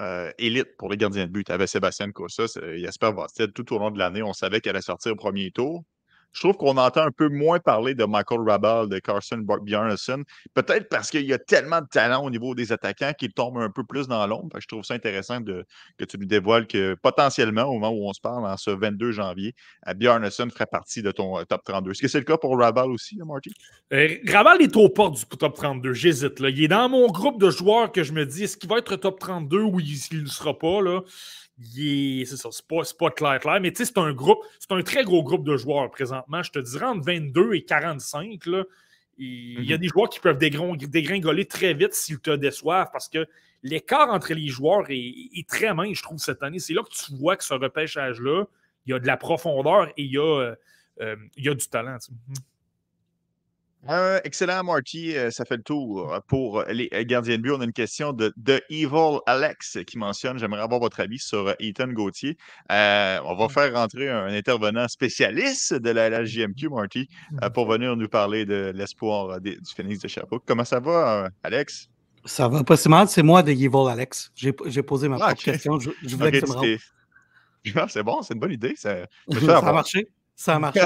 euh, élite pour les gardiens de but. Tu avais Sébastien Kossa, Jasper Vasted. Tout au long de l'année, on savait qu'elle allait sortir au premier tour je trouve qu'on entend un peu moins parler de Michael Rabal, de Carson Bjarnason. Peut-être parce qu'il y a tellement de talent au niveau des attaquants qu'il tombe un peu plus dans l'ombre. Je trouve ça intéressant que tu nous dévoiles que potentiellement, au moment où on se parle, en ce 22 janvier, euh, Bjarnason ferait partie de ton euh, top 32. Est-ce que c'est le cas pour Rabal aussi, hein, Marty? Euh, Rabal est au port du top 32. J'hésite. Il est dans mon groupe de joueurs que je me dis est-ce qu'il va être top 32 ou il ne sera pas? Là? C'est ça, c'est pas, pas, clair, clair, mais c'est un groupe, c'est un très gros groupe de joueurs présentement. Je te dirais entre 22 et 45. Là, il y a mhm. des joueurs qui peuvent dégringoler très vite s'ils te déçoivent parce que l'écart entre les joueurs est, très mince, je trouve, cette année. C'est là que tu vois que ce repêchage-là, il y a de la profondeur et il y a, euh, euh, il y a du talent. Euh, excellent, Marty. Euh, ça fait le tour pour les gardiens de but. On a une question de, The Evil Alex qui mentionne J'aimerais avoir votre avis sur Ethan Gauthier. Euh, on va mmh. faire rentrer un intervenant spécialiste de la LGMQ, Marty, mmh. pour venir nous parler de l'espoir du Phoenix de Sherbrooke. Comment ça va, Alex? Ça va pas si mal. C'est moi, The Evil Alex. J'ai posé ma ah, question. Je, voulais que me ah, C'est bon, c'est une bonne idée. Ça, ça a marché. Ça a marché.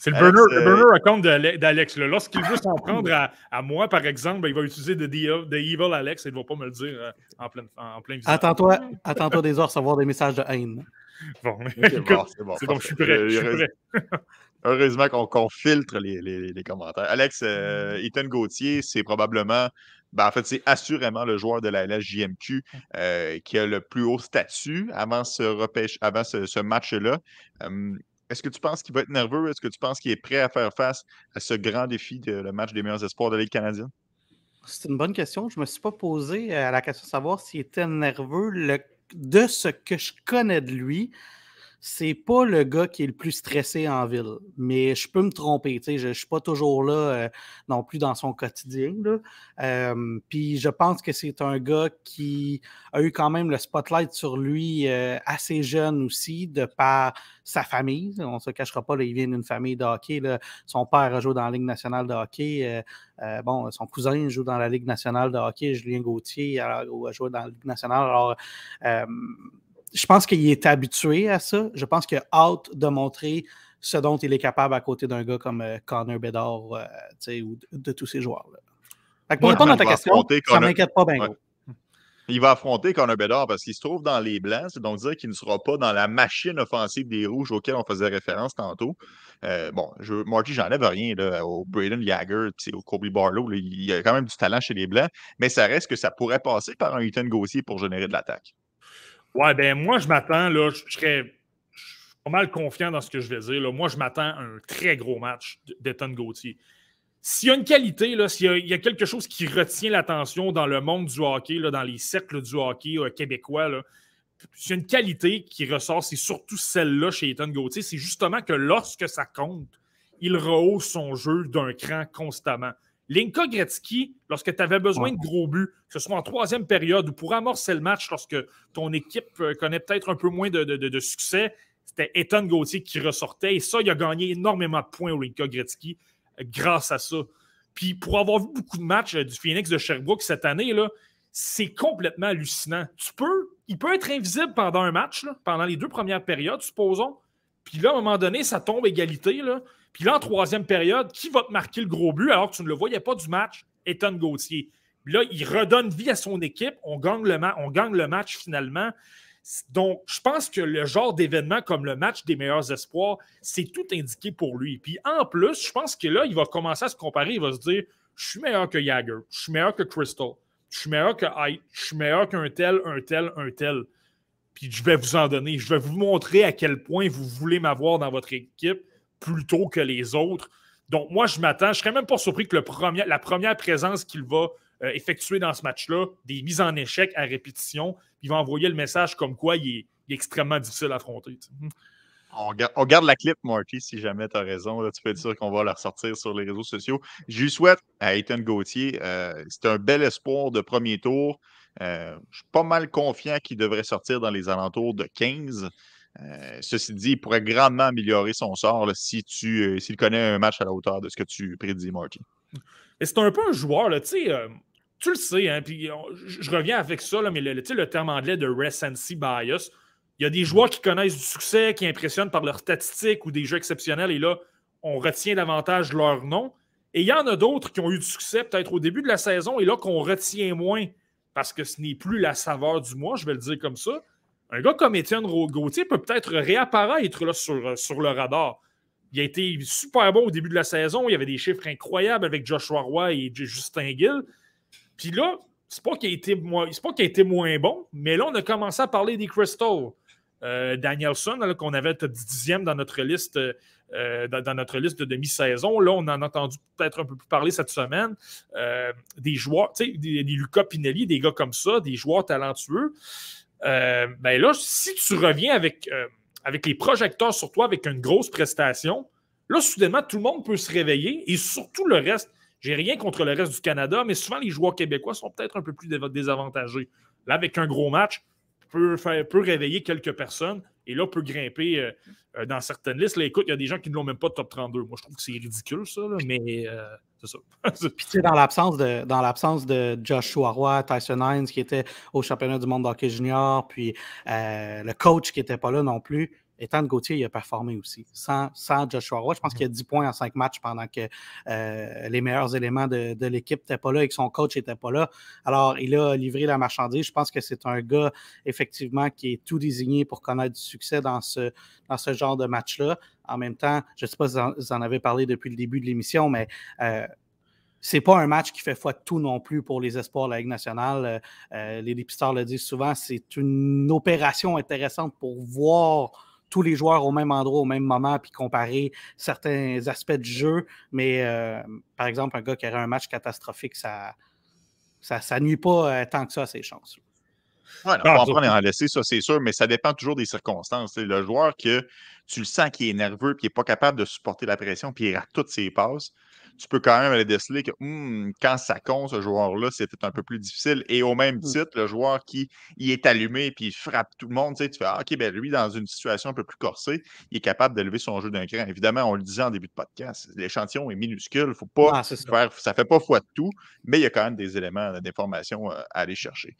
C'est le burner, burner account d'Alex. Lorsqu'il veut s'en prendre à, moi, par exemple, ben, il va utiliser de The, Evil Alex et il ne va pas me le dire euh, en plein, en plein visage. Attends-toi attends des heures à recevoir des messages de haine. Bon, c'est bon, bon, je suis prêt. Je suis prêt. Heureusement qu'on filtre les, les, les, commentaires. Alex, euh, Ethan Gauthier, c'est probablement, ben, en fait, c'est assurément le joueur de la LSJMQ euh, qui a le plus haut statut avant ce, repêche, avant ce, ce match-là. Est-ce que tu penses qu'il va être nerveux? Est-ce que tu penses qu'il est prêt à faire face à ce grand défi de le match des meilleurs espoirs de la Ligue canadienne? C'est une bonne question. Je ne me suis pas posé à la question de savoir s'il était nerveux. de ce que je connais de lui, c'est pas le gars qui est le plus stressé en ville, mais je peux me tromper. Je ne suis pas toujours là euh, non plus dans son quotidien. puis je pense que c'est un gars qui a eu quand même le spotlight sur lui euh, assez jeune aussi, de par sa famille. On ne se cachera pas, il vient d'une famille de hockey. Son père a joué dans la Ligue nationale de hockey. Euh, bon, son cousin joue dans la Ligue nationale de hockey, Julien Gauthier a, a joué dans la Ligue nationale. Alors, je pense qu'il est habitué à ça. Je pense qu'il a hâte de montrer ce dont il est capable à côté d'un gars comme euh, Connor Bedard euh, ou de, tous ces joueurs-là. pour répondre à ta question, ça ne m'inquiète pas bien Il va affronter Connor Bedard parce qu'il se trouve dans les blancs, c'est donc dire qu'il ne sera pas dans la machine offensive des rouges auxquelles on faisait référence tantôt. Euh, bon, je, Marty, j'enlève rien là, au Braden Jagger et au Kobe Barlow. il y a quand même du talent chez les Blancs, mais ça reste que ça pourrait passer par un Ethan Gauthier pour générer de l'attaque. Ouais, ben moi, je m'attends, là, je serais pas mal confiant dans ce que je vais dire. Là. Moi, je m'attends à un très gros match d'Ethan Gauthier. S'il y a une qualité, s'il y, a quelque chose qui retient l'attention dans le monde du hockey, là, dans les cercles du hockey euh, québécois, s'il y a une qualité qui ressort, c'est surtout celle-là chez Ethan Gauthier, c'est justement que lorsque ça compte, il rehausse son jeu d'un cran constamment. Linka Gretzky, lorsque tu avais besoin de gros buts, que ce soit en troisième période ou pour amorcer le match lorsque ton équipe euh, connaît peut-être un peu moins de, succès, c'était Ethan Gauthier qui ressortait. Et ça, il a gagné énormément de points au Linka Gretzky euh, grâce à ça. Puis pour avoir vu beaucoup de matchs euh, du Phoenix de Sherbrooke cette année, là, c'est complètement hallucinant. Tu peux, il peut être invisible pendant un match, pendant les deux premières périodes, supposons. Puis là, à un moment donné, ça tombe égalité. Là. Puis là, en troisième période, qui va te marquer le gros but alors que tu ne le voyais pas du match? Ethan Gauthier. Puis là, il redonne vie à son équipe. On gagne le, match finalement. Donc, je pense que le genre d'événement comme le match des meilleurs espoirs, c'est tout indiqué pour lui. Puis en plus, je pense que là, il va commencer à se comparer. Il va se dire Je suis meilleur que Jagger, je suis meilleur que Crystal, je suis meilleur que Height, je suis meilleur qu'un tel, un tel, un tel. Puis je vais vous en donner. Je vais vous montrer à quel point vous voulez m'avoir dans votre équipe plutôt que les autres. Donc, moi, je m'attends. Je ne serais même pas surpris que la première présence qu'il va euh, effectuer dans ce match-là, des mises en échec à répétition, il va envoyer le message comme quoi il est, extrêmement difficile à affronter. On garde, la clip, Marty, si jamais tu as raison. tu peux être sûr qu'on va la ressortir sur les réseaux sociaux. Je lui souhaite à Ethan Gauthier, euh, c'est un bel espoir de premier tour. Euh, je suis pas mal confiant qu'il devrait sortir dans les alentours de 15. Euh, ceci dit, il pourrait grandement améliorer son sort si tu s'il connaît un match à la hauteur de ce que tu prédis, Marty. C'est un peu un joueur, tu sais tu le sais, hein, je reviens avec ça, mais le, le terme anglais de recency bias, il y a des joueurs qui connaissent du succès, qui impressionnent par leurs statistiques ou des jeux exceptionnels, et là, on retient davantage leur nom. Et il y en a d'autres qui ont eu du succès peut-être au début de la saison, et là, qu'on retient moins parce que ce n'est plus la saveur du mois, je vais le dire comme ça. Un gars comme Étienne Gauthier peut peut-être réapparaître là, sur, sur le radar. Il a été super bon au début de la saison. Il y avait des chiffres incroyables avec Joshua Roy et Justin Gill. Puis là, c'est pas qu'il a, été moins, pas qu'il a été moins bon, mais là, on a commencé à parler des Crystal. Euh, Danielson, qu'on avait top dixième dans notre liste, euh, dans, notre liste de demi-saison. Là, on en a entendu peut-être un peu plus parler cette semaine. Euh, des joueurs, tu sais, des, des, Luca Pinelli, des gars comme ça, des joueurs talentueux. Ben là, si tu reviens avec, avec les projecteurs sur toi, avec une grosse prestation, là, soudainement, tout le monde peut se réveiller et surtout le reste. J'ai rien contre le reste du Canada, mais souvent les joueurs québécois sont peut-être un peu plus désavantagés. Là, avec un gros match, peut, faire, peut réveiller quelques personnes et là, peut grimper euh, euh, dans certaines listes. Là, écoute, il y a des gens qui ne l'ont même pas top 32. Moi, je trouve que c'est ridicule, ça, mais euh, c'est ça. Puis, tu sais, dans l'absence de, dans l'absence de Joshua Roy, Tyson Hines, qui était au championnat du monde d'hockey junior, puis le coach qui n'était pas là non plus, Ethan Gauthier, il a performé aussi. Sans, Joshua Roy, je pense qu'il y a 10 points en 5 matchs pendant que euh, les meilleurs éléments de, l'équipe n'étaient pas là et que son coach n'était pas là. Alors, il a livré la marchandise. Je pense que c'est un gars, effectivement, qui est tout désigné pour connaître du succès dans ce, dans ce genre de match-là. En même temps, je ne sais pas si vous en avez parlé depuis le début de l'émission, mais euh, c'est pas un match qui fait foi de tout non plus pour les espoirs de la Ligue nationale. Euh, euh, les dépisteurs le disent souvent, c'est une opération intéressante pour voir tous les joueurs au même endroit, au même moment, puis comparer certains aspects du jeu. Mais euh, par exemple, un gars qui aurait un match catastrophique, ça ça, ça nuit pas euh, tant que ça à ses chances. Ouais, on va en prendre et en laisser, ça c'est sûr, mais ça dépend toujours des circonstances. C'est le joueur que tu le sens qui est nerveux, puis qui n'est pas capable de supporter la pression, puis il rate toutes ses passes tu peux quand même aller déceler que hmm, quand ça compte, ce joueur-là, c'était un peu plus difficile. Et au même mmh. titre, le joueur qui est allumé puis il frappe tout le monde, tu, sais, tu fais ah, OK, ben lui, dans une situation un peu plus corsée, il est capable d'élever son jeu d'un cran. Évidemment, on le disait en début de podcast, l'échantillon est minuscule. Faut pas ah, faire, ça fait pas foi de tout, mais il y a quand même des éléments d'information euh, à aller chercher.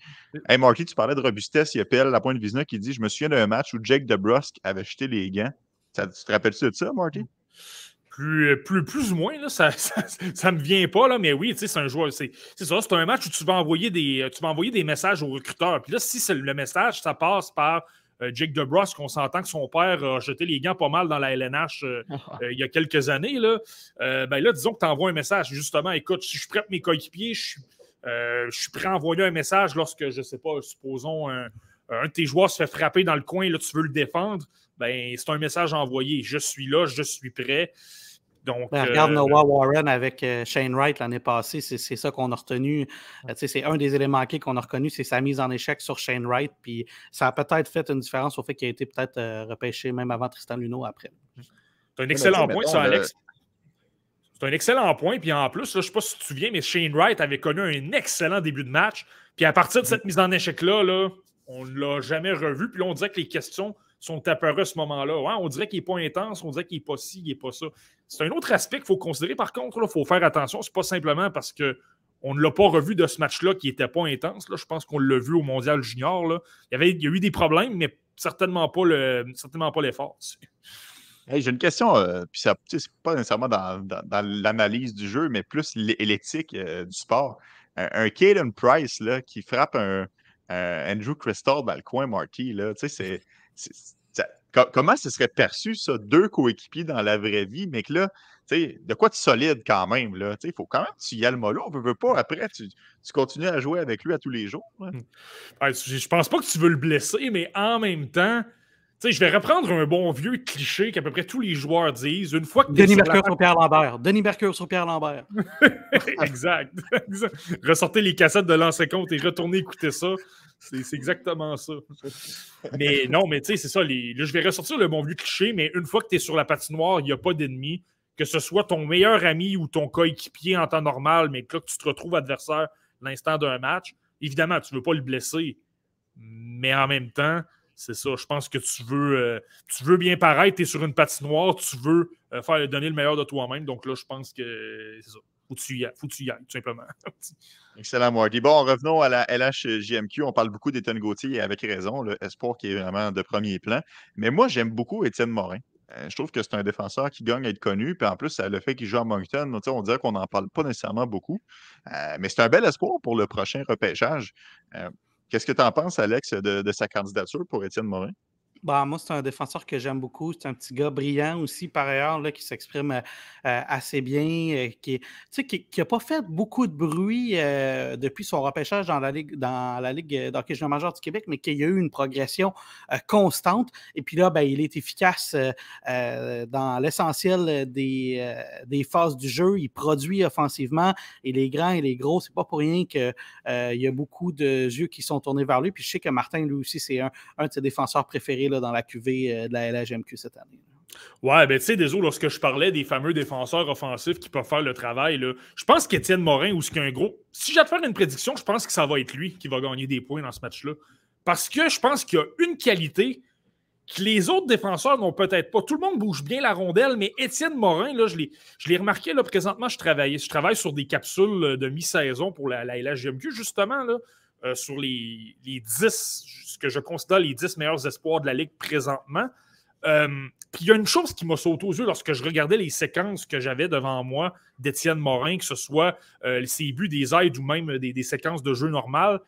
Hey, Marky, tu parlais de robustesse. Il y a PL La Pointe Vizina qui dit Je me souviens d'un match où Jake DeBrusque avait jeté les gants. Ça, tu te rappelles-tu de ça, Marty? Plus, plus, plus ou moins, là, ça ne me vient pas, là, mais oui, c'est un joueur. C'est ça, c'est un match où tu vas envoyer des, tu vas envoyer des messages aux recruteurs. Puis là, si le message, ça passe par euh, Jake DeBrusque, qu'on s'entend que son père a jeté les gants pas mal dans la LNH euh, euh, il y a quelques années, là, ben là, disons que tu envoies un message. Justement, écoute, si je prête mes coéquipiers, je suis, je suis prêt à envoyer un message lorsque, je ne sais pas, supposons un, un de tes joueurs se fait frapper dans le coin, là, tu veux le défendre. Ben, c'est un message envoyé. Je suis là, je suis prêt. Donc, ben, regarde euh, Noah Warren avec euh, Shane Wright l'année passée, c'est ça qu'on a retenu. Euh, c'est un des éléments clés qu'on a reconnu, c'est sa mise en échec sur Shane Wright. Puis ça a peut-être fait une différence au fait qu'il a été peut-être repêché même avant Tristan Luneau après. C'est un excellent point, ça, Alex. C'est un excellent point. Puis en plus, je ne sais pas si tu te souviens, mais Shane Wright avait connu un excellent début de match. Puis à partir de cette mise en échec-là, là, on ne l'a jamais revu. Puis là, on dirait que les questions sont apparus à ce moment-là. on dirait qu'il n'est pas intense, on dirait qu'il n'est pas ci, il n'est pas ça. C'est un autre aspect qu'il faut considérer. Par contre, il faut faire attention. Ce n'est pas simplement parce que On ne l'a pas revu de ce match-là qui n'était pas intense. Là. Je pense qu'on l'a vu au Mondial Junior. Là. Il, y avait, il y a eu des problèmes, mais certainement pas le, certainement pas l'effort. J'ai une question, euh, puis c'est pas nécessairement dans, l'analyse du jeu, mais plus l'éthique euh, du sport. Un, un Caden Price là, qui frappe un, Andrew Crystal dans le coin Marty, là, c'est, comment ce serait perçu, ça, deux coéquipiers dans la vraie vie, mais que là, de quoi de solide quand même. Il faut quand même que tu y ailles mollo. On ne veut pas. Après, tu, continues à jouer avec lui à tous les jours. Hmm. je pense pas que tu veux le blesser, mais en même temps, je vais reprendre un bon vieux cliché qu'à peu près tous les joueurs disent. Une fois que Denis Mercure sur, Pierre Lambert. Denis Mercure sur Pierre Lambert. exact. Ressortez les cassettes de l'ancien compte et retournez écouter ça. C'est exactement ça. Mais non, mais tu sais, c'est ça. Les... Là, je vais ressortir le bon vieux cliché, mais une fois que tu es sur la patinoire, il n'y a pas d'ennemi que ce soit ton meilleur ami ou ton coéquipier en temps normal, mais que là, tu te retrouves adversaire l'instant d'un match, évidemment, tu ne veux pas le blesser. Mais en même temps, c'est ça. Je pense que tu veux, euh, tu veux bien paraître, tu es sur une patinoire, tu veux euh, faire donner le meilleur de toi-même. Donc là, je pense que c'est ça. Faut que faut tu tout simplement. Excellent, Marty. Bon, revenons à la LHJMQ. On parle beaucoup d'Étienne Gauthier avec raison, le espoir qui est vraiment de premier plan. Mais moi, j'aime beaucoup Étienne Morin. Euh, je trouve que c'est un défenseur qui gagne à être connu. Puis en plus, le fait qu'il joue à Moncton, on dirait qu'on n'en parle pas nécessairement beaucoup. Euh, mais c'est un bel espoir pour le prochain repêchage. Euh, qu'est-ce que tu en penses, Alex, de, sa candidature pour Étienne Morin? Bah, moi, c'est un défenseur que j'aime beaucoup. C'est un petit gars brillant aussi, par ailleurs, là, qui s'exprime euh, euh, assez bien, euh, qui n'a qui, pas fait beaucoup de bruit depuis son repêchage dans la Ligue, dans la Ligue d'hockey junior majeur du Québec, mais qui a eu une progression constante. Et puis là, ben, il est efficace dans l'essentiel des, des phases du jeu. Il produit offensivement. Et les grands et les gros, c'est pas pour rien qu'il y a beaucoup de yeux qui sont tournés vers lui. Puis je sais que Martin, lui aussi, c'est un, un de ses défenseurs préférés dans la QV euh, de la LHMQ cette année. Ouais, ben tu sais, désolé, lorsque je parlais des fameux défenseurs offensifs qui peuvent faire le travail, là, je pense qu'Étienne Morin, ou ce qu'un gros. Si j'ai à faire une prédiction, je pense que ça va être lui qui va gagner des points dans ce match-là. Parce que je pense qu'il y a une qualité que les autres défenseurs n'ont peut-être pas. Tout le monde bouge bien la rondelle, mais Étienne Morin, là, je l'ai remarqué là, présentement, je travaille, je travaille sur des capsules de mi-saison pour la, la LHGMQ, justement, là, euh, sur les, les 10 que je considère les 10 meilleurs espoirs de la Ligue présentement. Euh, puis il y a une chose qui m'a sauté aux yeux lorsque je regardais les séquences que j'avais devant moi d'Étienne Morin, que ce soit euh, ses buts, des aides ou même des, séquences de jeu normales.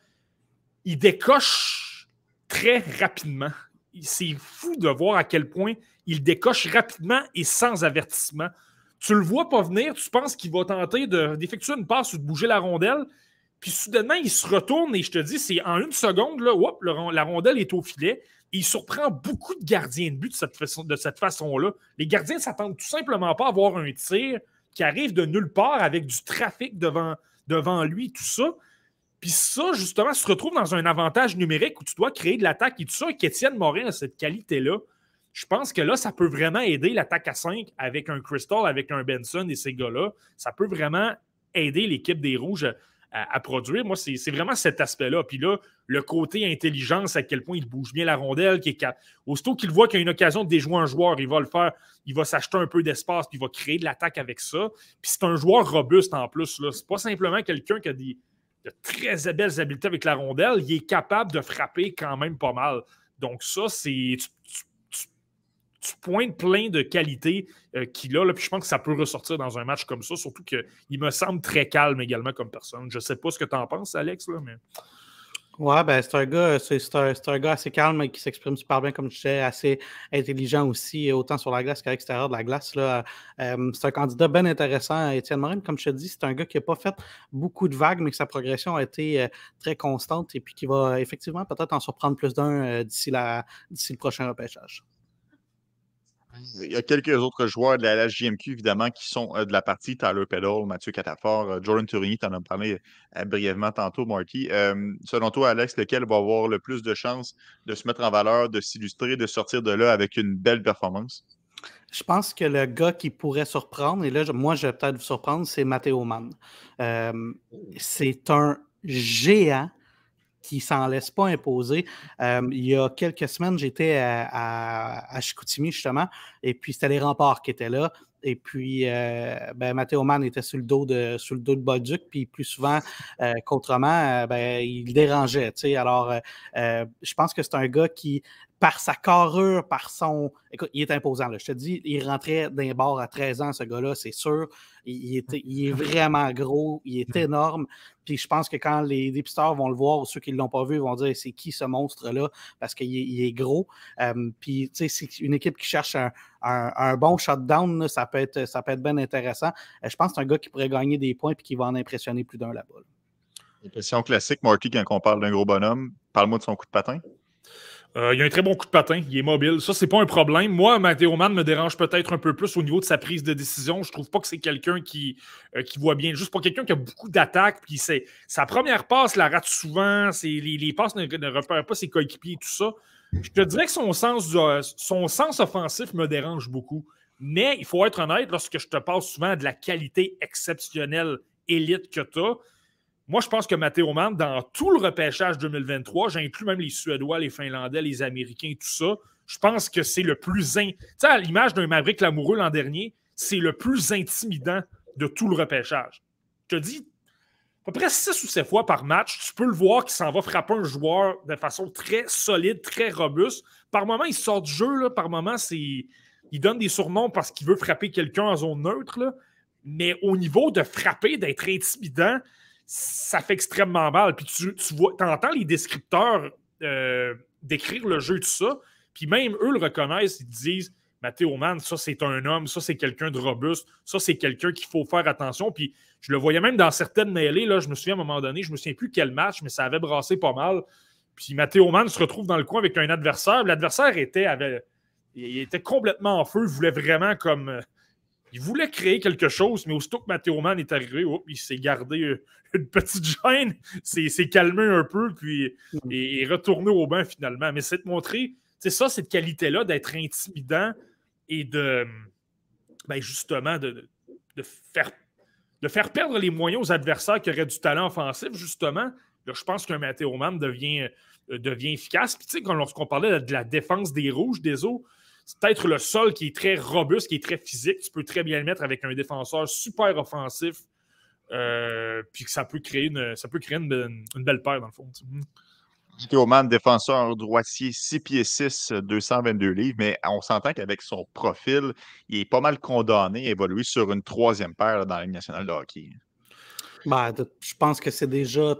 Il décoche très rapidement. C'est fou de voir à quel point il décoche rapidement et sans avertissement. Tu le vois pas venir, tu penses qu'il va tenter d'effectuer une passe ou de bouger la rondelle, puis soudainement, il se retourne et je te dis, c'est en une seconde, là, la rondelle est au filet. Et il surprend beaucoup de gardiens de but de cette, façon, de cette façon-là. Les gardiens ne s'attendent tout simplement pas à avoir un tir qui arrive de nulle part avec du trafic devant, devant lui, tout ça. Puis ça, justement, se retrouve dans un avantage numérique où tu dois créer de l'attaque et tout ça. Et qu'Étienne Morin a cette qualité-là. Je pense que là, ça peut vraiment aider l'attaque à 5 avec un Crystal, avec un Benson et ces gars-là. Ça peut vraiment aider l'équipe des Rouges à, produire. Moi, c'est vraiment cet aspect-là. Puis là, le côté intelligence, à quel point il bouge bien la rondelle, qui est aussitôt qu'il voit qu'il y a une occasion de déjouer un joueur, il va le faire, il va s'acheter un peu d'espace, puis il va créer de l'attaque avec ça. Puis c'est un joueur robuste en plus. C'est pas simplement quelqu'un qui a des, de très belles habiletés avec la rondelle, il est capable de frapper quand même pas mal. Donc ça, c'est pointes plein de qualités euh, qu'il a. Là, puis je pense que ça peut ressortir dans un match comme ça, surtout qu'il me semble très calme également comme personne. Je ne sais pas ce que tu en penses, Alex, là, mais. Ouais, ben c'est un gars, c'est un, gars assez calme et qui s'exprime super bien, comme je disais, assez intelligent aussi, autant sur la glace qu'à l'extérieur de la glace. Euh, c'est un candidat bien intéressant, Étienne Morin. Comme je te dis, c'est un gars qui n'a pas fait beaucoup de vagues, mais que sa progression a été euh, très constante et puis qui va effectivement peut-être en surprendre plus d'un d'ici le prochain repêchage. Il y a quelques autres joueurs de la LHJMQ, évidemment, qui sont euh, de la partie. Tyler Peddle, Mathieu Catafort, euh, Jordan Turini, tu en as parlé euh, brièvement tantôt, Marty. selon toi, Alex, lequel va avoir le plus de chances de se mettre en valeur, de s'illustrer, de sortir de là avec une belle performance? Je pense que le gars qui pourrait surprendre, et là, moi, je vais peut-être vous surprendre, c'est Matteo Mann. c'est un géant qui s'en laisse pas imposer. Euh, il y a quelques semaines, j'étais à, Chicoutimi, justement, et puis c'était les remparts qui étaient là. Et puis, euh, ben, était sur le dos de, sur le dos de puis plus souvent euh, qu'autrement, ben, il dérangeait. Alors, je pense que c'est un gars qui par sa carrure, par son. Écoute, il est imposant. Là. Je te dis, il rentrait d'un bord à 13 ans, ce gars-là, c'est sûr. Il, est, vraiment gros, il est énorme. Puis je pense que quand les dépisteurs vont le voir, ou ceux qui ne l'ont pas vu, vont dire c'est qui ce monstre-là, parce qu'il est, gros. Euh, puis, tu sais, c'est une équipe qui cherche un, bon shutdown, ça peut être, ça peut être bien intéressant. Euh, je pense que c'est un gars qui pourrait gagner des points et qui va en impressionner plus d'un là-bas. Question classique, Marty, quand on parle d'un gros bonhomme, parle-moi de son coup de patin. Euh, il a un très bon coup de patin, il est mobile. Ça, c'est pas un problème. Moi, Matteo Mann me dérange peut-être un peu plus au niveau de sa prise de décision. Je trouve pas que c'est quelqu'un qui, euh, qui voit bien. Juste pas quelqu'un qui a beaucoup d'attaques. Puis sa première passe la rate souvent. Les, les passes ne, ne repèrent pas ses coéquipiers et tout ça. Je te dirais que son sens, euh, son sens offensif me dérange beaucoup. Mais il faut être honnête, lorsque je te parle souvent de la qualité exceptionnelle élite que tu as, moi, je pense que Matteo Mann, dans tout le repêchage 2023, j'inclus même les Suédois, les Finlandais, les Américains, tout ça, je pense que c'est le plus. Tu sais, à l'image d'un Maverick Lamoureux l'an dernier, c'est le plus intimidant de tout le repêchage. Je te dis, à peu près 6 ou 7 fois par match, tu peux le voir qui s'en va frapper un joueur de façon très solide, très robuste. Par moment, il sort du jeu, là, par moment, c'est. Il donne des surnoms parce qu'il veut frapper quelqu'un en zone neutre. Là. Mais au niveau de frapper, d'être intimidant, ça fait extrêmement mal. Puis tu, vois, entends les descripteurs euh, décrire le jeu, tout ça. Puis même eux le reconnaissent, ils disent Mathéo Mann, ça c'est un homme, ça c'est quelqu'un de robuste, ça c'est quelqu'un qu'il faut faire attention. Puis je le voyais même dans certaines mêlées, là, je me souviens à un moment donné, je me souviens plus quel match, mais ça avait brassé pas mal. Puis Mathéo Mann se retrouve dans le coin avec un adversaire. L'adversaire était, avait, il était complètement en feu, il voulait vraiment comme il voulait créer quelque chose, mais aussitôt que Matteo Mann est arrivé, il s'est gardé euh, une petite gêne, s'est calmé un peu, puis mm. est retourné au bain finalement. Mais c'est de montrer, c'est ça, cette qualité-là d'être intimidant et de, ben justement, de, faire, de faire perdre les moyens aux adversaires qui auraient du talent offensif, justement. Là, je pense qu'un Matteo Mann devient, euh, devient efficace. Puis, tu sais, lorsqu'on parlait de la défense des rouges, des eaux, c'est peut-être le sol qui est très robuste, qui est très physique. Tu peux très bien le mettre avec un défenseur super offensif. Euh, puis que ça peut créer une, ça peut créer une, belle paire, dans le fond. Théoman, défenseur droitier, 6 pieds 6, 222 livres, mais on s'entend qu'avec son profil, il est pas mal condamné à évoluer sur une troisième paire dans la Ligue nationale de hockey. Ben, je pense que c'est déjà